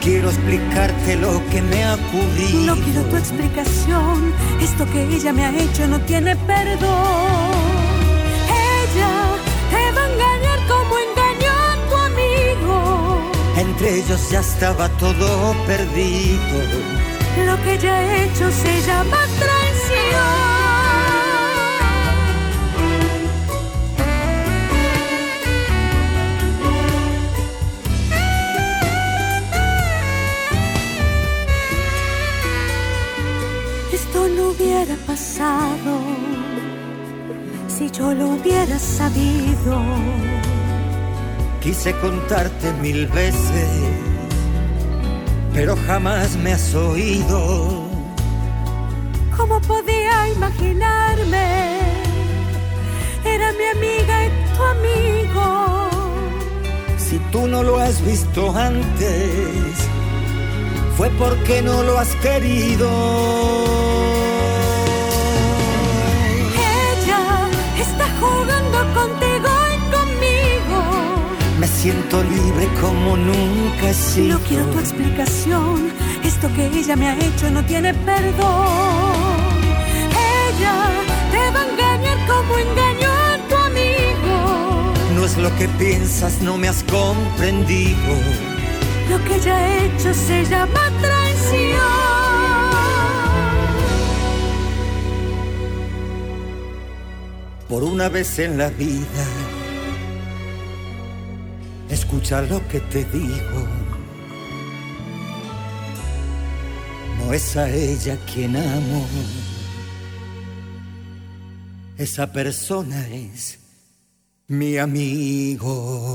Quiero explicarte lo que me ha ocurrido. No quiero tu explicación. Esto que ella me ha hecho no tiene perdón. Ella te va a engañar como engañó a tu amigo. Entre ellos ya estaba todo perdido. Lo que ella ha hecho se llama traición. Pasado si yo lo hubiera sabido. Quise contarte mil veces, pero jamás me has oído. ¿Cómo podía imaginarme? Era mi amiga y tu amigo. Si tú no lo has visto antes, fue porque no lo has querido. Siento libre como nunca he sido. No quiero tu explicación. Esto que ella me ha hecho no tiene perdón. Ella te va a engañar como engañó a tu amigo. No es lo que piensas, no me has comprendido. Lo que ella ha hecho se llama traición. Por una vez en la vida, escucha lo que te digo. No es a ella quien amo. Esa persona es mi amigo.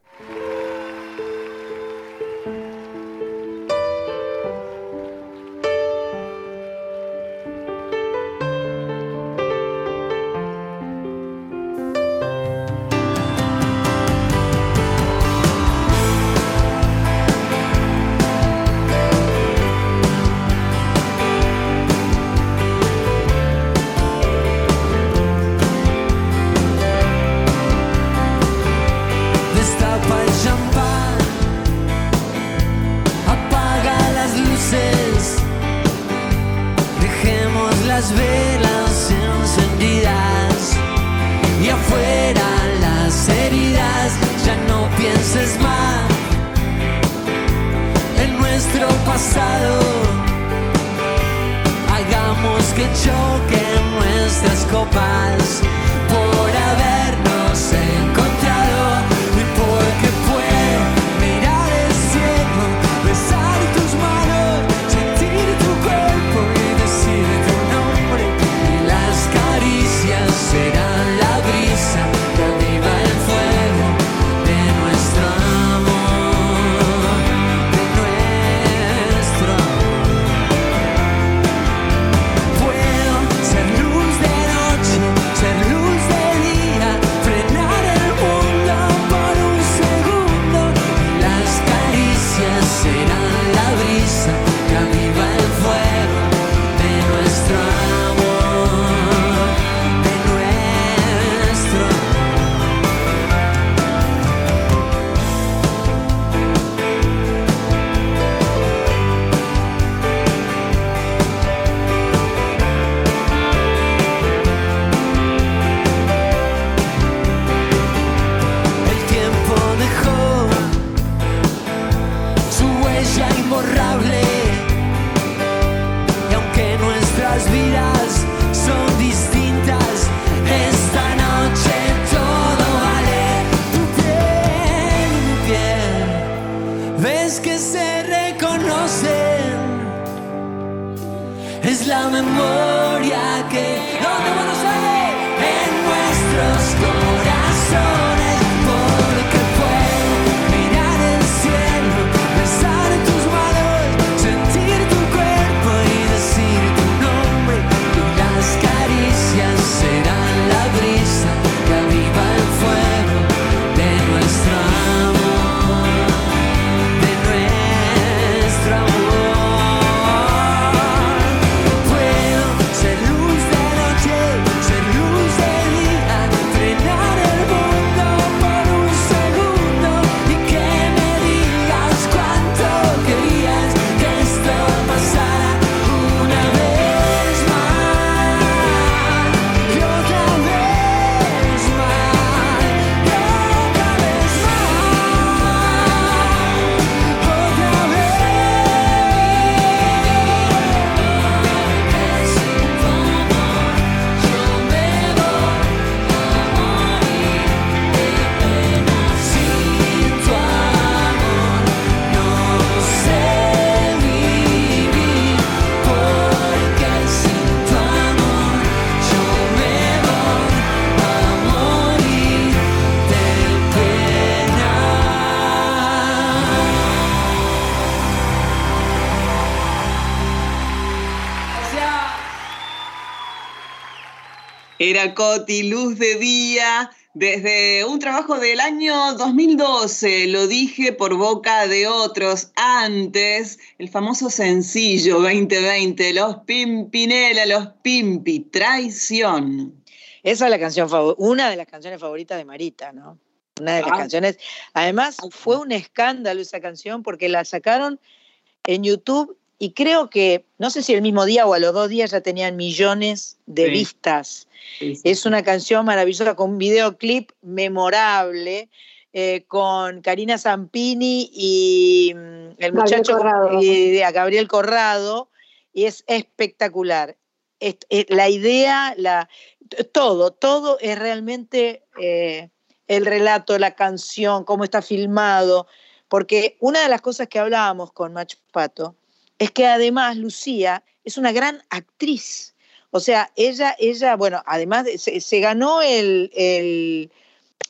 Era Coti, Luz de Día, desde un trabajo del año 2012, lo dije por boca de otros antes, el famoso sencillo 2020, Los Pimpinela, Los Pimpi, Traición. Esa es la canción una de las canciones favoritas de Marita, ¿no? Una de las ah. canciones. Además, fue un escándalo esa canción porque la sacaron en YouTube y creo que, no sé si el mismo día o a los dos días ya tenían millones de vistas. Es una canción maravillosa con un videoclip memorable. Eh, con Karina Zampini y mm, el muchacho y a Gabriel Corrado y es espectacular. la idea, la, todo, todo es realmente eh, el relato, la canción, cómo está filmado, porque una de las cosas que hablábamos con Macho Pato es que además Lucía es una gran actriz. O sea, ella, ella bueno, además se, ganó el,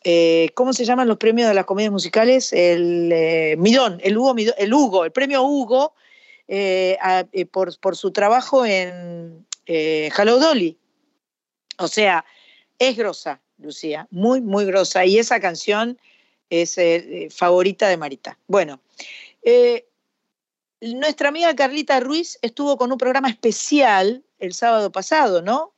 eh, ¿cómo se llaman los premios de las comedias musicales? El eh, Midón, el Hugo, el Hugo, el premio Hugo eh, por, su trabajo en Hello Dolly. O sea, es grosa, Lucía, muy, muy grosa. Y esa canción es favorita de Marita. Bueno, nuestra amiga Carlita Ruiz estuvo con un programa especial el sábado pasado, ¿no?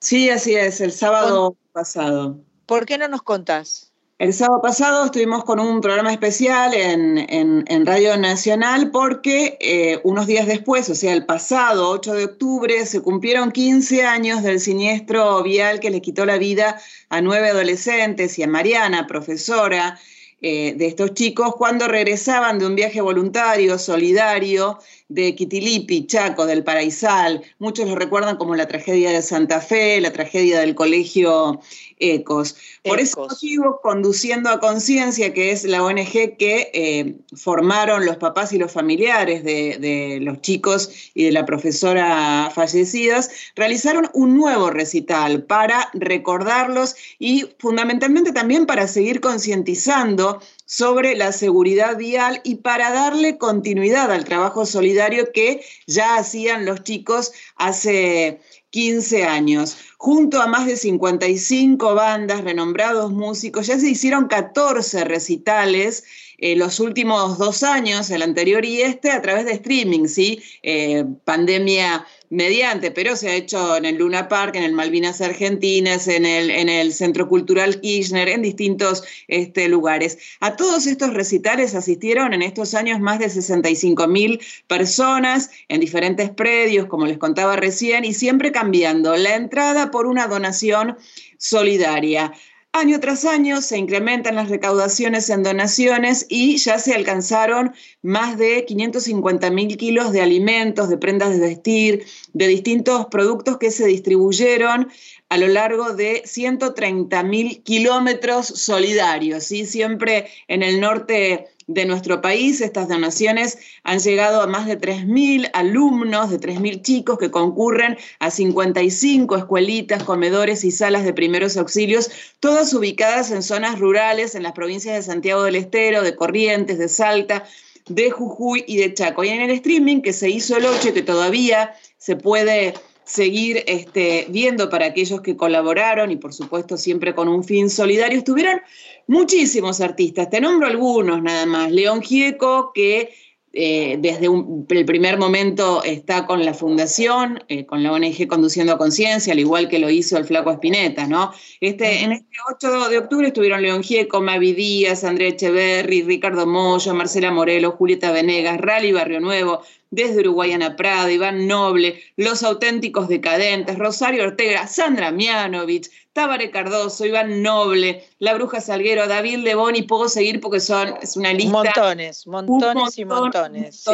Sí, así es, el sábado pasado. ¿Por qué no nos contás? El sábado pasado estuvimos con un programa especial en, Radio Nacional porque eh, unos días después, o sea, el pasado 8 de octubre, se cumplieron 15 años del siniestro vial que les quitó la vida a nueve adolescentes y a Mariana, profesora, eh, de estos chicos cuando regresaban de un viaje voluntario, solidario, de Quitilipi, Chaco, del Paraisal. Muchos lo recuerdan como la tragedia de Santa Fe, la tragedia del colegio Ecos. Por ese motivo, Conduciendo a Conciencia, que es la ONG que eh, formaron los papás y los familiares de, de, los chicos y de la profesora fallecidas, realizaron un nuevo recital para recordarlos y fundamentalmente también para seguir concientizando sobre la seguridad vial y para darle continuidad al trabajo solidario que ya hacían los chicos hace 15 años. Junto a más de 55 bandas, renombrados músicos, ya se hicieron 14 recitales en los últimos dos años, el anterior y este, a través de streaming, ¿sí? Eh, pandemia mediante, pero se ha hecho en el Luna Park, en el Malvinas Argentinas, en el, en el Centro Cultural Kirchner, en distintos este, lugares. A todos estos recitales asistieron en estos años más de 65 mil personas en diferentes predios, como les contaba recién, y siempre cambiando la entrada por una donación solidaria. Año tras año se incrementan las recaudaciones en donaciones y ya se alcanzaron más de 550 mil kilos de alimentos, de prendas de vestir, de distintos productos que se distribuyeron a lo largo de 130 mil kilómetros solidarios, ¿sí? siempre en el norte de nuestro país. Estas donaciones han llegado a más de 3.000 alumnos, de 3.000 chicos que concurren a 55 escuelitas, comedores y salas de primeros auxilios, todas ubicadas en zonas rurales, en las provincias de Santiago del Estero, de Corrientes, de Salta, de Jujuy y de Chaco. Y en el streaming que se hizo el 8, que todavía se puede seguir este, viendo para aquellos que colaboraron y por supuesto siempre con un fin solidario, estuvieron muchísimos artistas, te nombro algunos nada más. León Gieco, que eh, desde el primer momento está con la fundación, eh, con la ONG Conduciendo a Conciencia, al igual que lo hizo el Flaco Espineta, ¿no? Este, en este 8 de octubre estuvieron León Gieco, Mavi Díaz, Andrea Echeverri, Ricardo Moyo, Marcela Morelo, Julieta Venegas, Rally Barrio Nuevo, desde Uruguayana Prada, Iván Noble, Los Auténticos Decadentes, Rosario Ortega, Sandra Mianovich, Tábare Cardoso, Iván Noble, La Bruja Salguero, David Lebón y puedo seguir porque son, es una lista. Montones, montones y montones.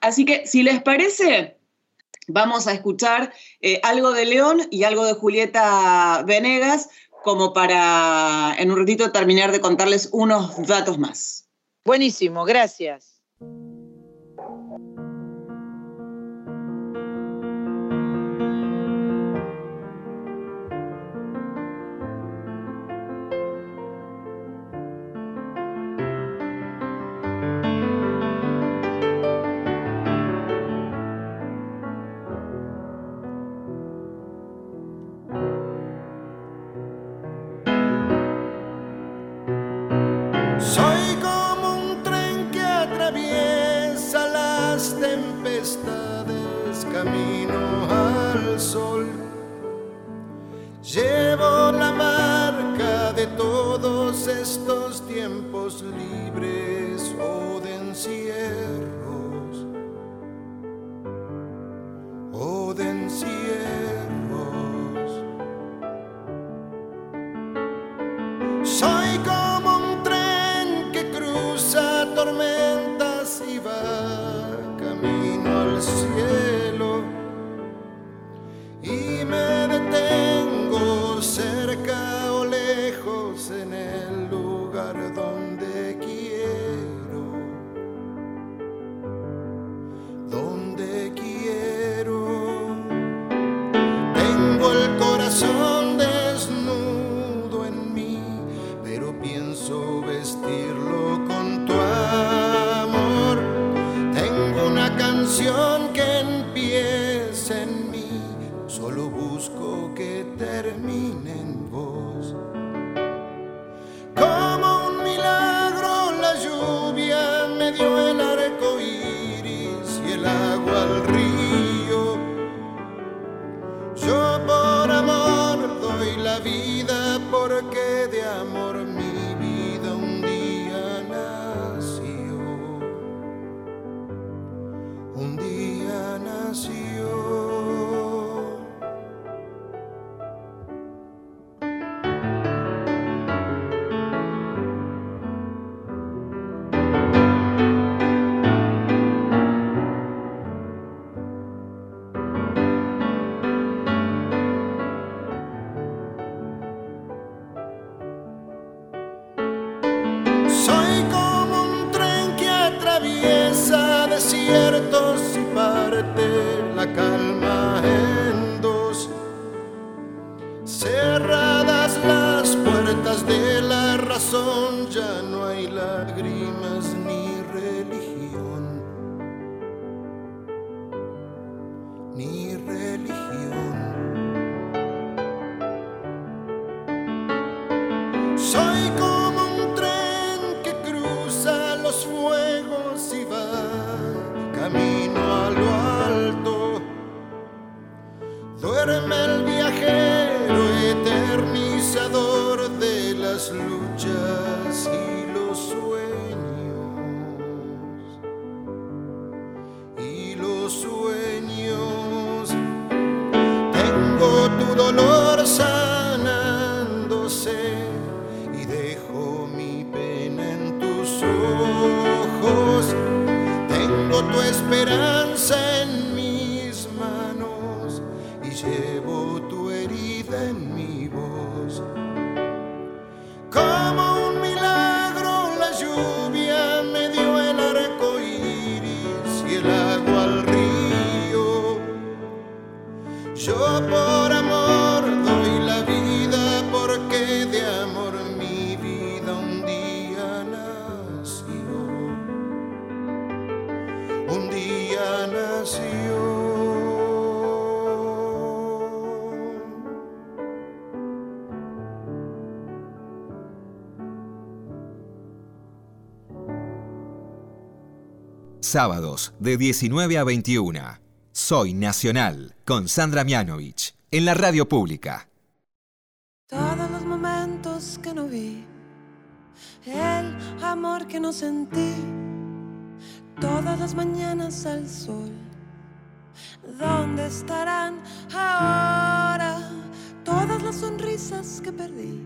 Así que si les parece, vamos a escuchar eh, algo de León y algo de Julieta Venegas como para en un ratito terminar de contarles unos datos más. Buenísimo, gracias. Sábados de 19 a 21. Soy Nacional con Sandra Mianovich en la radio pública. Todos los momentos que no vi, el amor que no sentí, todas las mañanas al sol. ¿Dónde estarán ahora todas las sonrisas que perdí?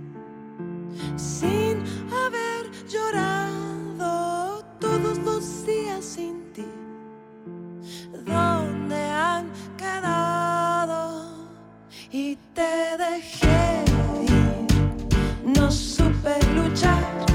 Sin haber llorado todos los días sin ti. ¿Dónde han quedado? Y te dejé ir. No supe luchar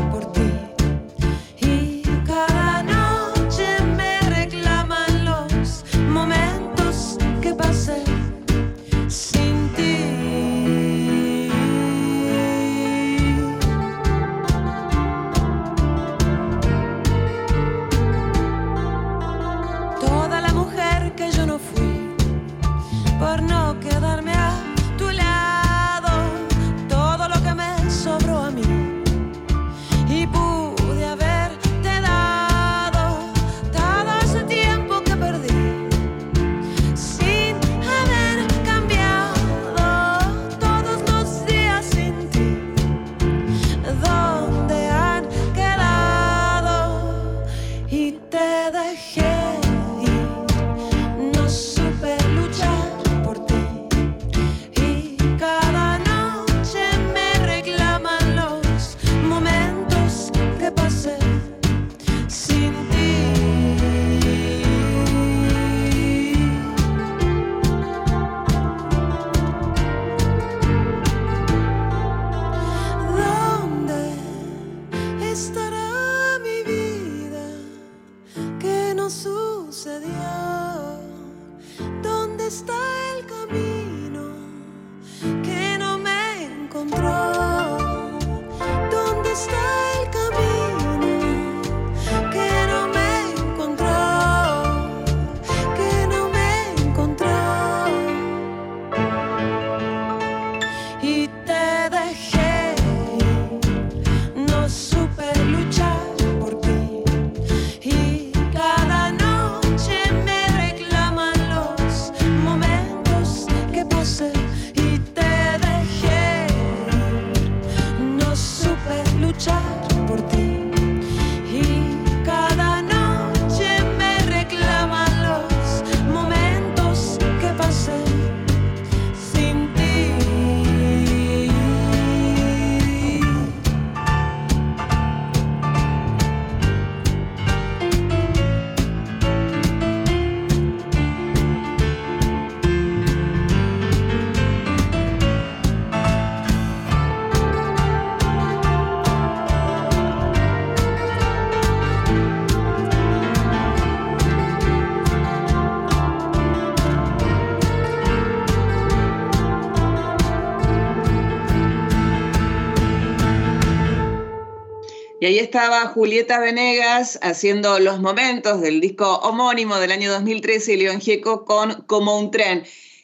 estaba Julieta Venegas haciendo los momentos del disco homónimo del año 2013 y León Gieco con Como un tren.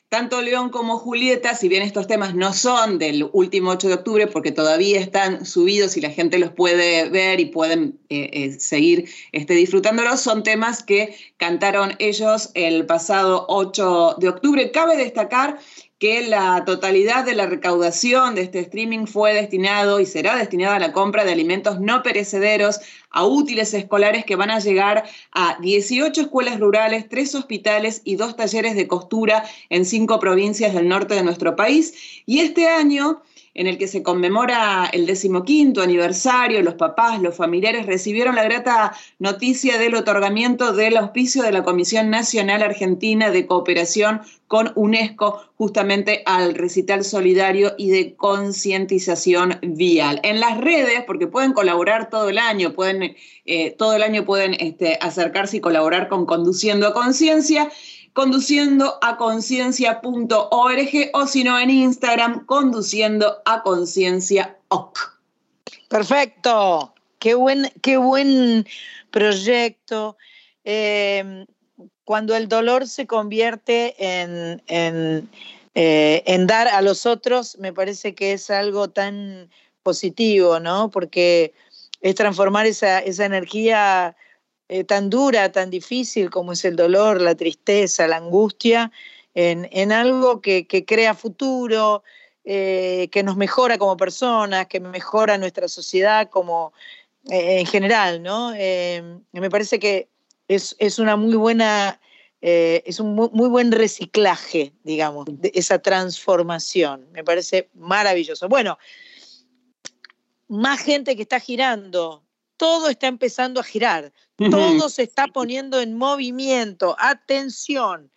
Tanto León como Julieta, si bien estos temas no son del último 8 de octubre, porque todavía están subidos y la gente los puede ver y pueden eh, eh, seguir este, disfrutándolos, son temas que cantaron ellos el pasado 8 de octubre. Cabe destacar que la totalidad de la recaudación de este streaming fue destinado y será destinado a la compra de alimentos no perecederos a útiles escolares que van a llegar a 18 escuelas rurales, 3 hospitales y 2 talleres de costura en 5 provincias del norte de nuestro país. Y este año en el que se conmemora el decimoquinto aniversario, los papás, los familiares recibieron la grata noticia del otorgamiento del auspicio de la Comisión Nacional Argentina de Cooperación con UNESCO justamente al recital solidario y de concientización vial. En las redes, porque pueden colaborar todo el año, pueden, eh, todo el año pueden este, acercarse y colaborar con Conduciendo a Conciencia, conduciendo a conciencia.org o si no en Instagram, conduciendo a conciencia Perfecto, qué buen, qué buen proyecto. Eh, cuando el dolor se convierte en, en, eh, en, dar a los otros, me parece que es algo tan positivo, ¿no? Porque es transformar esa, esa energía eh, tan dura, tan difícil como es el dolor, la tristeza, la angustia, en, algo que, crea futuro, eh, que nos mejora como personas, que mejora nuestra sociedad como en general, ¿no? me parece que es, es una muy buena eh, es un muy, buen reciclaje, digamos, de esa transformación. Me parece maravilloso. Bueno, más gente que está girando, todo está empezando a girar, todo se está poniendo en movimiento. Atención.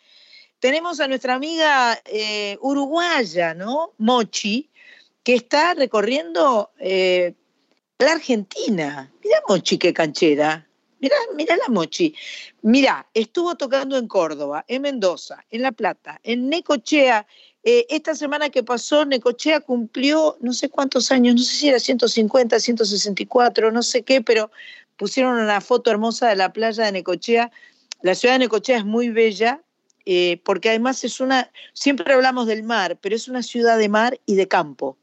Tenemos a nuestra amiga eh, uruguaya, ¿no? Mochi, que está recorriendo eh, la Argentina. Mira Mochi, qué canchera. Mirá, mirá la Mochi. Mirá, estuvo tocando en Córdoba, en Mendoza, en La Plata, en Necochea. Eh, esta semana que pasó, Necochea cumplió no sé cuántos años, no sé si era 150, 164, no sé qué, pero pusieron una foto hermosa de la playa de Necochea. La ciudad de Necochea es muy bella, eh, porque además es una, siempre hablamos del mar, pero es una ciudad de mar y de campo.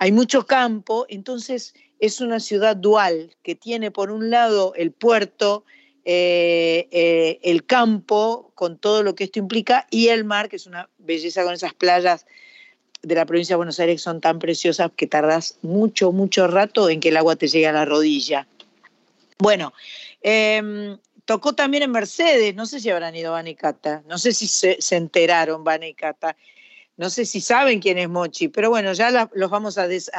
Hay mucho campo, entonces es una ciudad dual que tiene por un lado el puerto, eh, eh, el campo, con todo lo que esto implica, y el mar, que es una belleza con esas playas de la provincia de Buenos Aires que son tan preciosas que tardas mucho, mucho rato en que el agua te llegue a la rodilla. Bueno, em, tocó también en Mercedes, no sé si habrán ido Van y Cata, no sé si se, enteraron Van y Cata, no sé si saben quién es Mochi, pero bueno, ya los vamos a, des,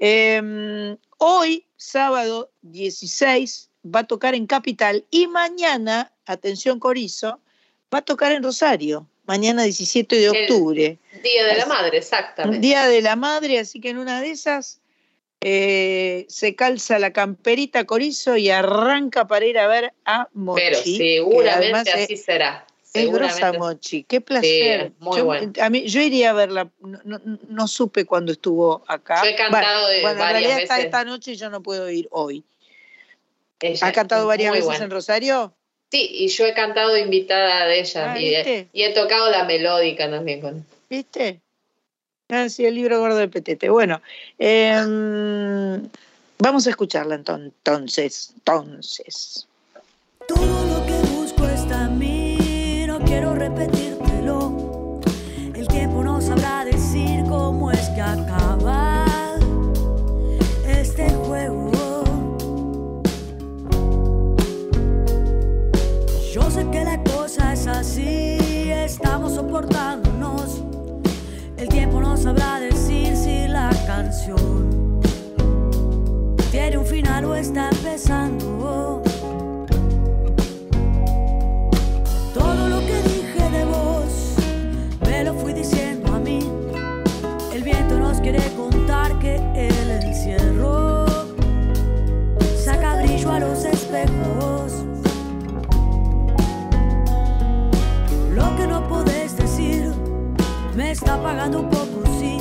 Em, hoy, sábado 16, va a tocar en Capital y mañana, atención Corizo, va a tocar en Rosario, mañana 17 de octubre. Día de la Madre, exactamente. Día de la Madre, así que en una de esas eh, se calza la camperita Corizo y arranca para ir a ver a Mochi. Pero seguramente así será. Es grosa Mochi, qué placer. yo, a mí, yo iría a verla, no, supe cuando estuvo acá. Yo he cantado bueno, en realidad veces. está esta noche y yo no puedo ir hoy. ¿Ha cantado varias veces en Rosario? Sí, y yo he cantado invitada de ella ah, y, he, tocado la melódica también con. ¿Viste? Ah, sí, el libro gordo de Petete. Bueno, em, vamos a escucharla entonces. Entonces. Todo El tiempo no sabrá decir si la canción tiene un final o está empezando. Todo lo que dije de vos, me lo fui diciendo a mí. El viento nos quiere contar que el encierro saca brillo a los espejos. Está pagando un poco, sí.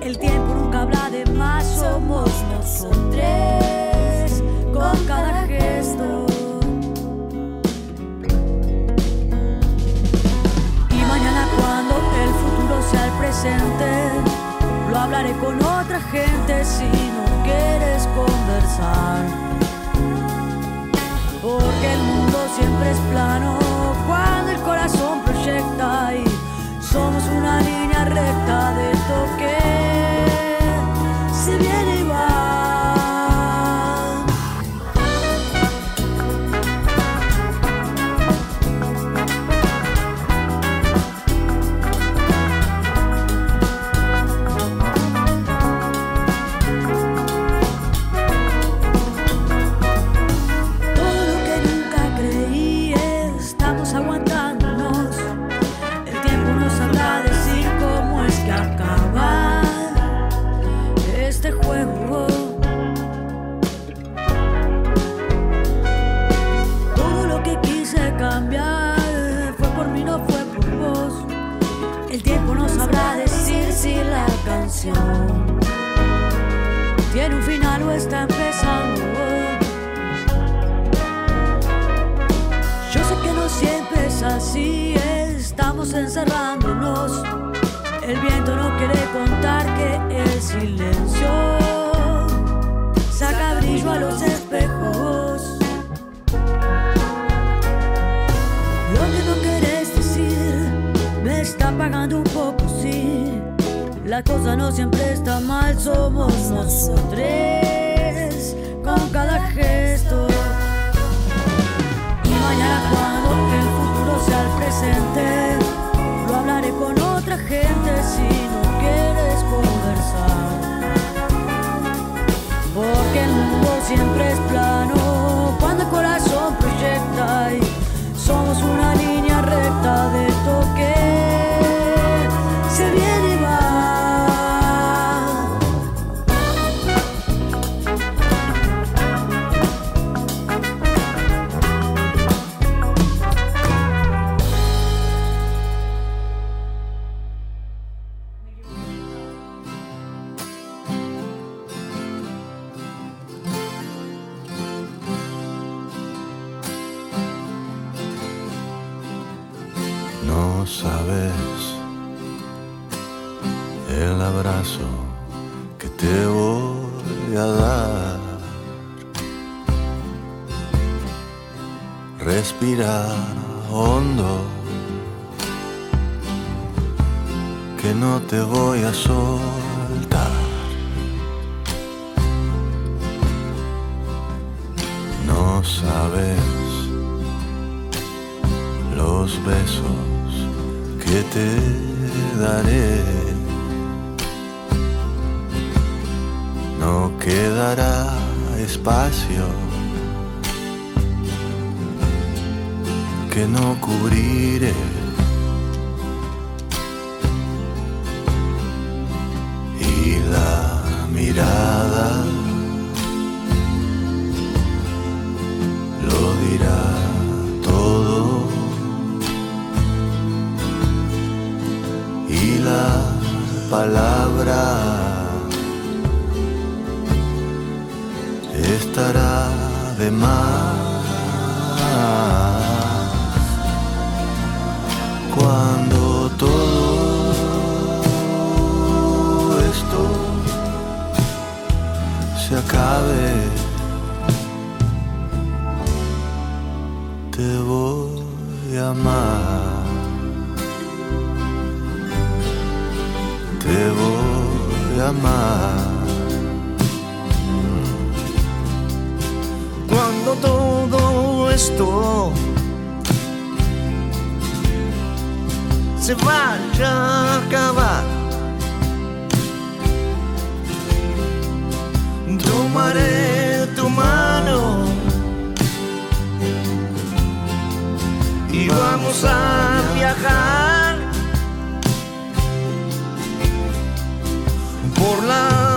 El tiempo nunca habla de más, somos nosotros con cada gesto. Lo hablaré con otra gente si no quieres conversar. Porque el mundo siempre es plano cuando el corazón proyecta está empezando. Yo sé que no siempre es así, estamos encerrándonos. El viento no quiere contar que el silencio saca brillo a los espejos. Lo que no querés decir me está pagando un poco, sí. La cosa no siempre está mal, somos nosotros cada gesto. Y mañana cuando el futuro sea el presente, lo hablaré con otra gente si no quieres conversar. Porque el mundo siempre es plano Respira hondo, que no te voy a soltar. Estará de más cuando todo esto se acabe te voy a amar te voy a amar. Se vaya a acabar, tomaré tu mano y vamos a viajar. por la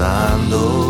Atravesando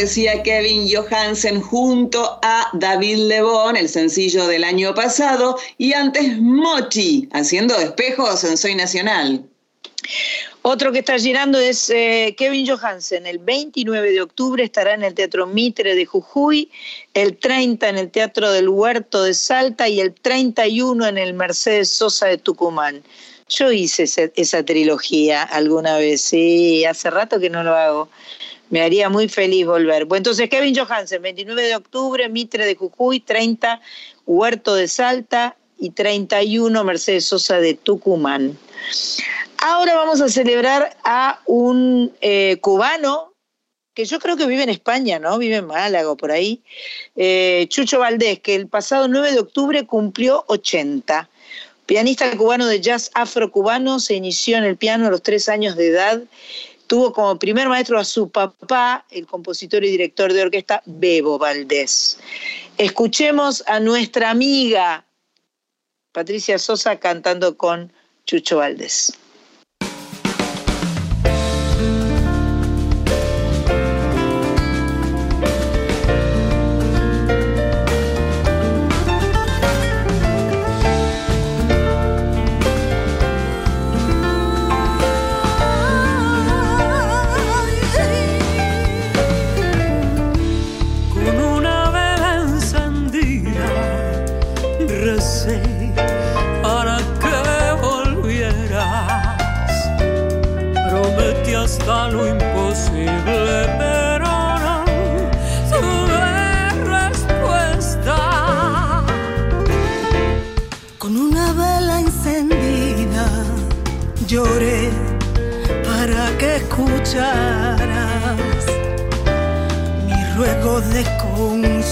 decía Kevin Johansen junto a David Lebón, el sencillo del año pasado, y antes Mochi, haciendo espejos en Soy Nacional. Otro que está girando es eh, Kevin Johansen. El 29 de octubre estará en el Teatro Mitre de Jujuy, el 30 en el Teatro del Huerto de Salta y el 31 en el Mercedes Sosa de Tucumán. Yo hice esa, trilogía alguna vez, sí, hace rato que no lo hago. Me haría muy feliz volver. Bueno, entonces Kevin Johansen, 29 de octubre, Mitre de Jujuy, 30, Huerto de Salta y 31, Mercedes Sosa de Tucumán. Ahora vamos a celebrar a un eh, cubano que yo creo que vive en España, ¿no? Vive en Málaga por ahí. Eh, Chucho Valdés, que el pasado 9 de octubre cumplió 80. Pianista cubano de jazz afrocubano, se inició en el piano a los tres años de edad. Tuvo como primer maestro a su papá, el compositor y director de orquesta Bebo Valdés. Escuchemos a nuestra amiga Patricia Sosa cantando con Chucho Valdés.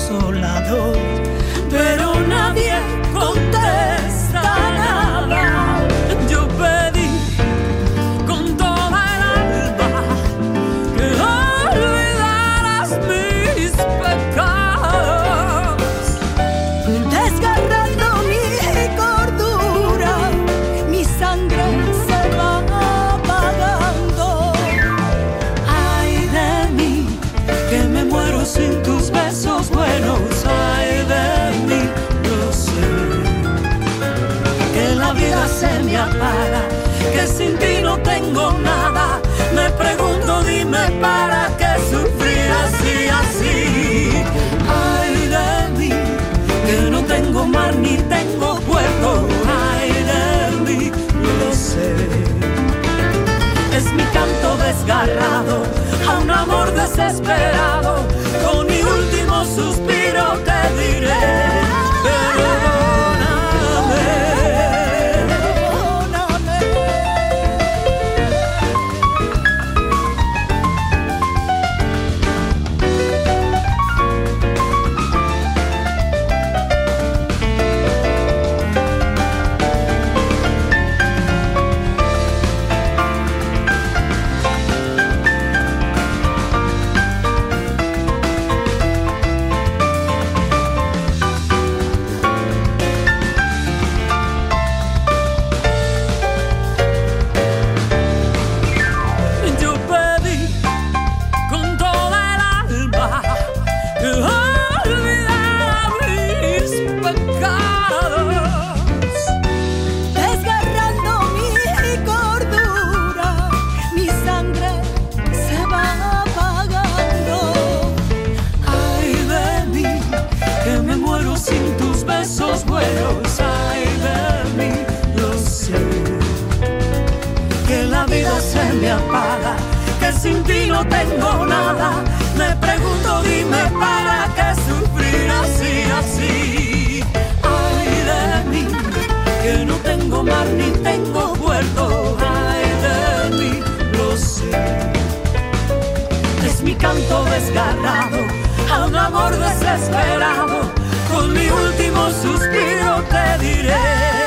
Consolador, pero desesperado. No tengo nada. Me pregunto, dime para qué sufrir así, así. Ay de mí, que no tengo mar ni tengo puerto. Ay de mí, lo sé. Es mi canto desgarrado a un amor desesperado. Con mi último suspiro te diré.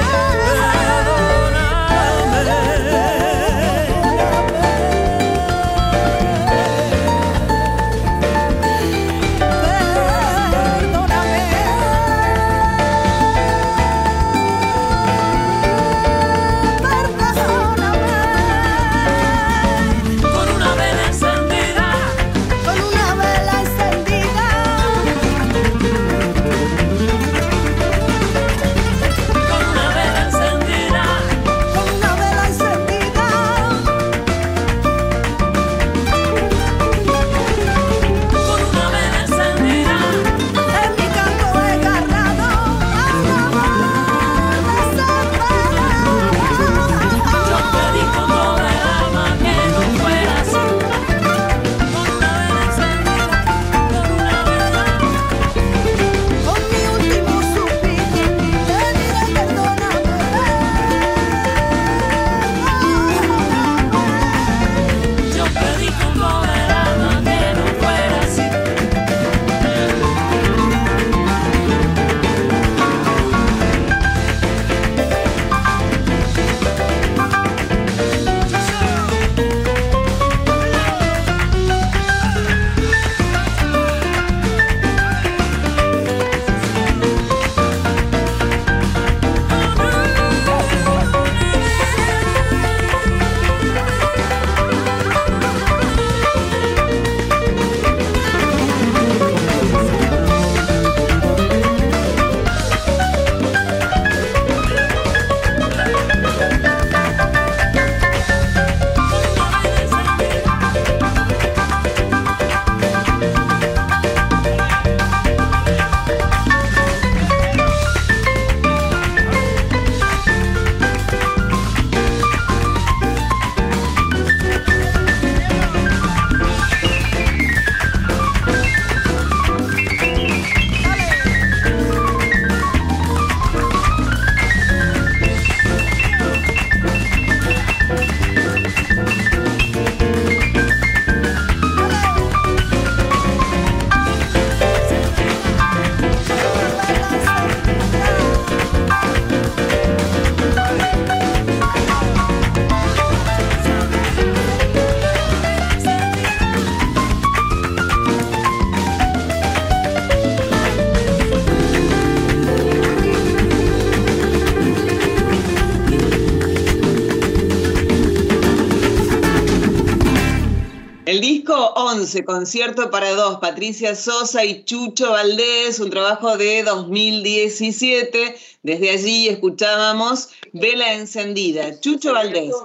2011, concierto para dos, Patricia Sosa y Chucho Valdés, un trabajo de 2017. Desde allí escuchábamos Vela Encendida, Chucho Valdés,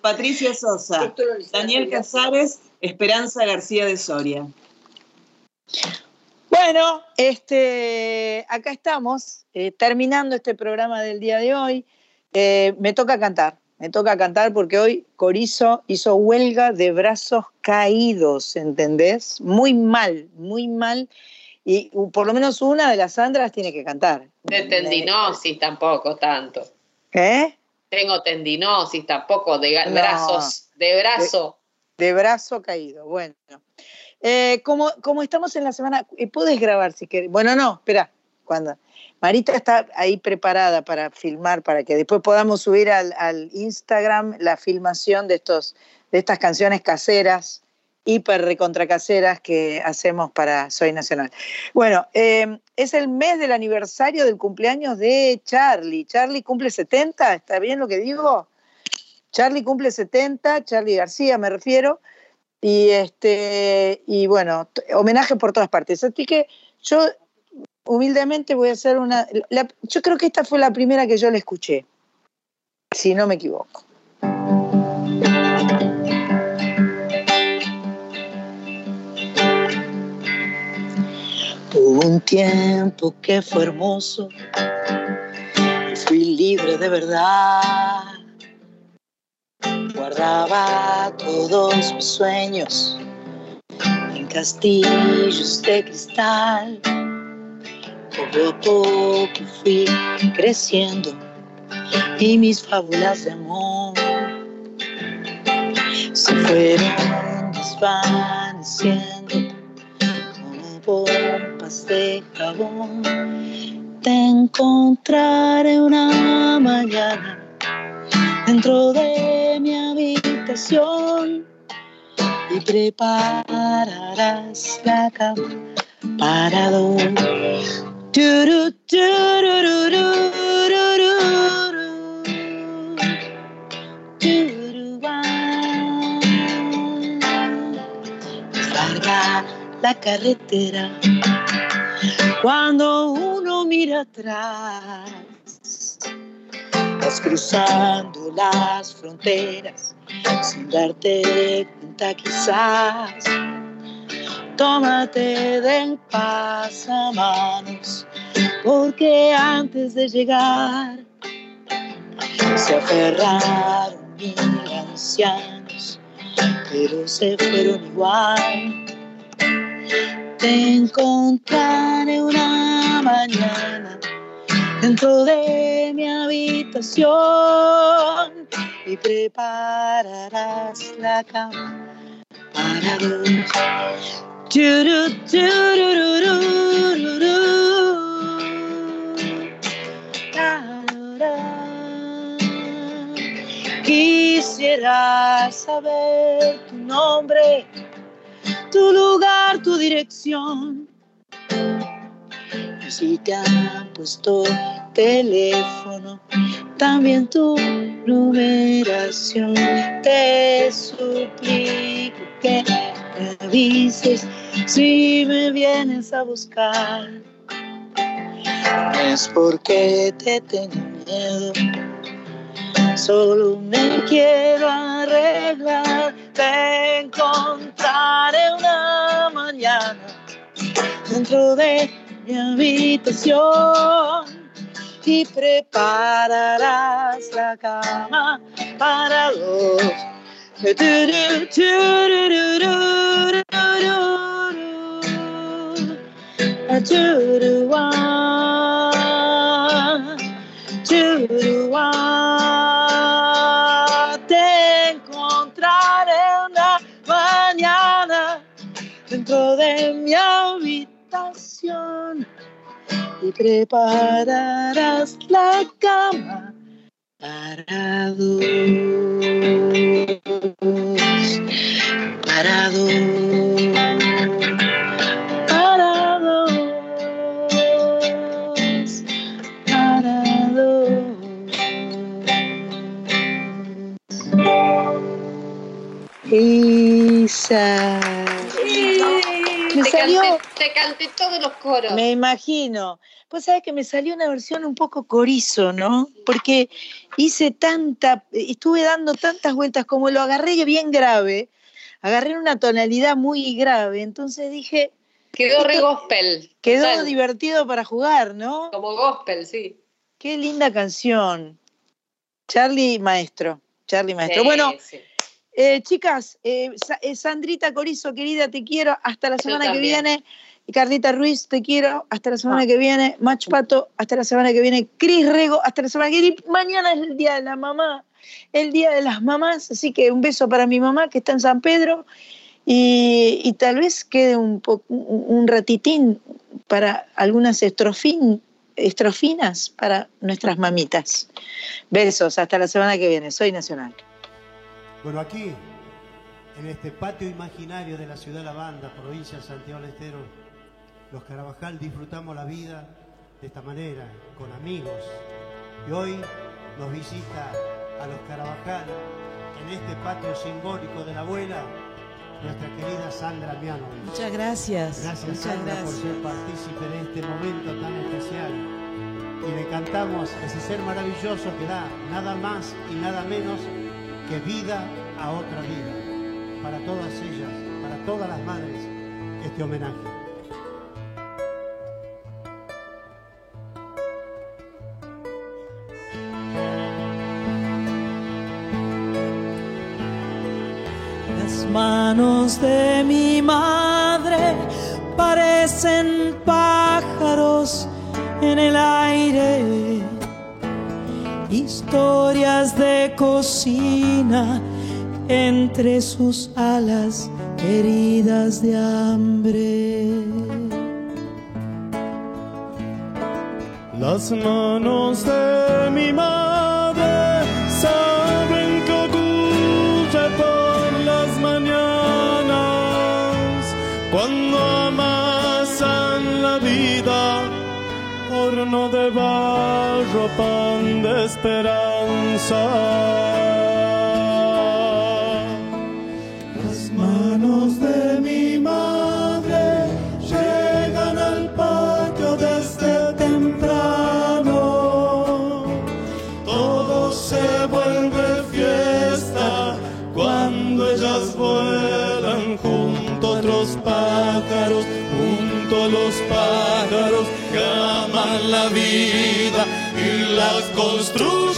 Patricia Sosa, Daniel Casares, Esperanza García de Soria. Bueno, este, acá estamos, eh, terminando este programa del día de hoy. Eh, me toca cantar, me toca cantar porque hoy Corizo hizo huelga de brazos caídos, ¿entendés? Muy mal, muy mal. Y por lo menos una de las Sandras tiene que cantar. De tendinosis tampoco tanto. ¿Qué? Tengo tendinosis tampoco, de brazos, de brazo. De, brazo caído, bueno. Eh, como, como estamos en la semana, ¿puedes grabar si quieres? Bueno, no, espera, Marita está ahí preparada para filmar, para que después podamos subir al, Instagram la filmación de, estos, de estas canciones caseras, hiper recontracaseras que hacemos para Soy Nacional. Bueno, eh, es el mes del aniversario del cumpleaños de Charlie. Charlie cumple 70, ¿está bien lo que digo? Charlie cumple 70, Charlie García me refiero. Y este, y bueno, homenaje por todas partes. Así que yo humildemente voy a hacer una... yo creo que esta fue la primera que yo le escuché, si no me equivoco. Hubo un tiempo que fue hermoso, fui libre de verdad. Guardaba todos mis sueños en castillos de cristal poco a poco fui creciendo y mis fábulas de amor se fueron desvaneciendo como pompas de jabón. Te encontraré una mañana dentro de mi habitación y prepararás la cama para dormir Larga la carretera cuando uno mira atrás. Vas cruzando las fronteras sin darte cuenta quizás tómate del pasamanos, porque antes de llegar se aferraron mil ancianos, pero se fueron igual. Te encontraré una mañana dentro de mi habitación y prepararás la cama para dos Quisiera saber tu nombre, tu lugar, tu dirección. Si te han puesto teléfono, también tu numeración. Te suplico que me avises si me vienes a buscar. Es porque te tengo miedo, solo me quiero arreglar. Te encontraré una mañana dentro de mi habitación y prepararás la cama para dos. Te encontraré una mañana dentro de mi y prepararás la cama para dos, para dos, para dos, para dos. Isa. Te canté todos los coros. Me imagino. Pues sabes que me salió una versión un poco corizo, ¿no? Porque hice tanta, estuve dando tantas vueltas, como lo agarré bien grave, agarré una tonalidad muy grave, entonces dije... Quedó re gospel. Quedó divertido para jugar, ¿no? Como gospel, sí. Qué linda canción. Charlie Maestro. Charlie Maestro. bueno, eh, chicas, eh, eh, Sandrita Corizo, querida, te quiero. Hasta la semana que viene. Carlita Ruiz, te quiero. Hasta la semana ah. que viene. Mach Pato, hasta la semana que viene. Cris Rego, hasta la semana que viene. Mañana es el día de la mamá, el día de las mamás. Así que un beso para mi mamá que está en San Pedro. Y, tal vez quede un, un ratitín para algunas estrofín, estrofinas para nuestras mamitas. Besos, hasta la semana que viene. Soy Nacional. Bueno, aquí, en este patio imaginario de la ciudad de La Banda, provincia de Santiago del Estero, los Carabajal disfrutamos la vida de esta manera, con amigos. Y hoy nos visita a los Carabajal en este patio simbólico de la abuela, nuestra querida Sandra Miano. Muchas gracias. Gracias Sandra por ser partícipe de este momento tan especial. Y le cantamos ese ser maravilloso que da nada más y nada menos que vida a otra vida. Para todas ellas, para todas las madres, este homenaje. manos de mi madre parecen pájaros en el aire, historias de cocina entre sus alas heridas de hambre. Las manos de mi madre saben que cuando de barro, pan de esperanza. Las manos de mi madre llegan al patio desde temprano. Todo se vuelve fiesta cuando ellas vuelan otros pájaros, junto a los pájaros la vida y las construyen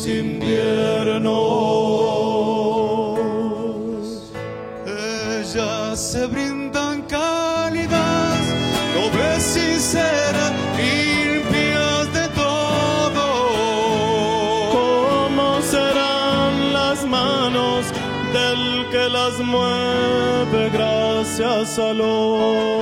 los inviernos. Ellas se brindan cálidas, no ves sinceras, limpias de todo. ¿Cómo serán las manos del que las mueve gracias al.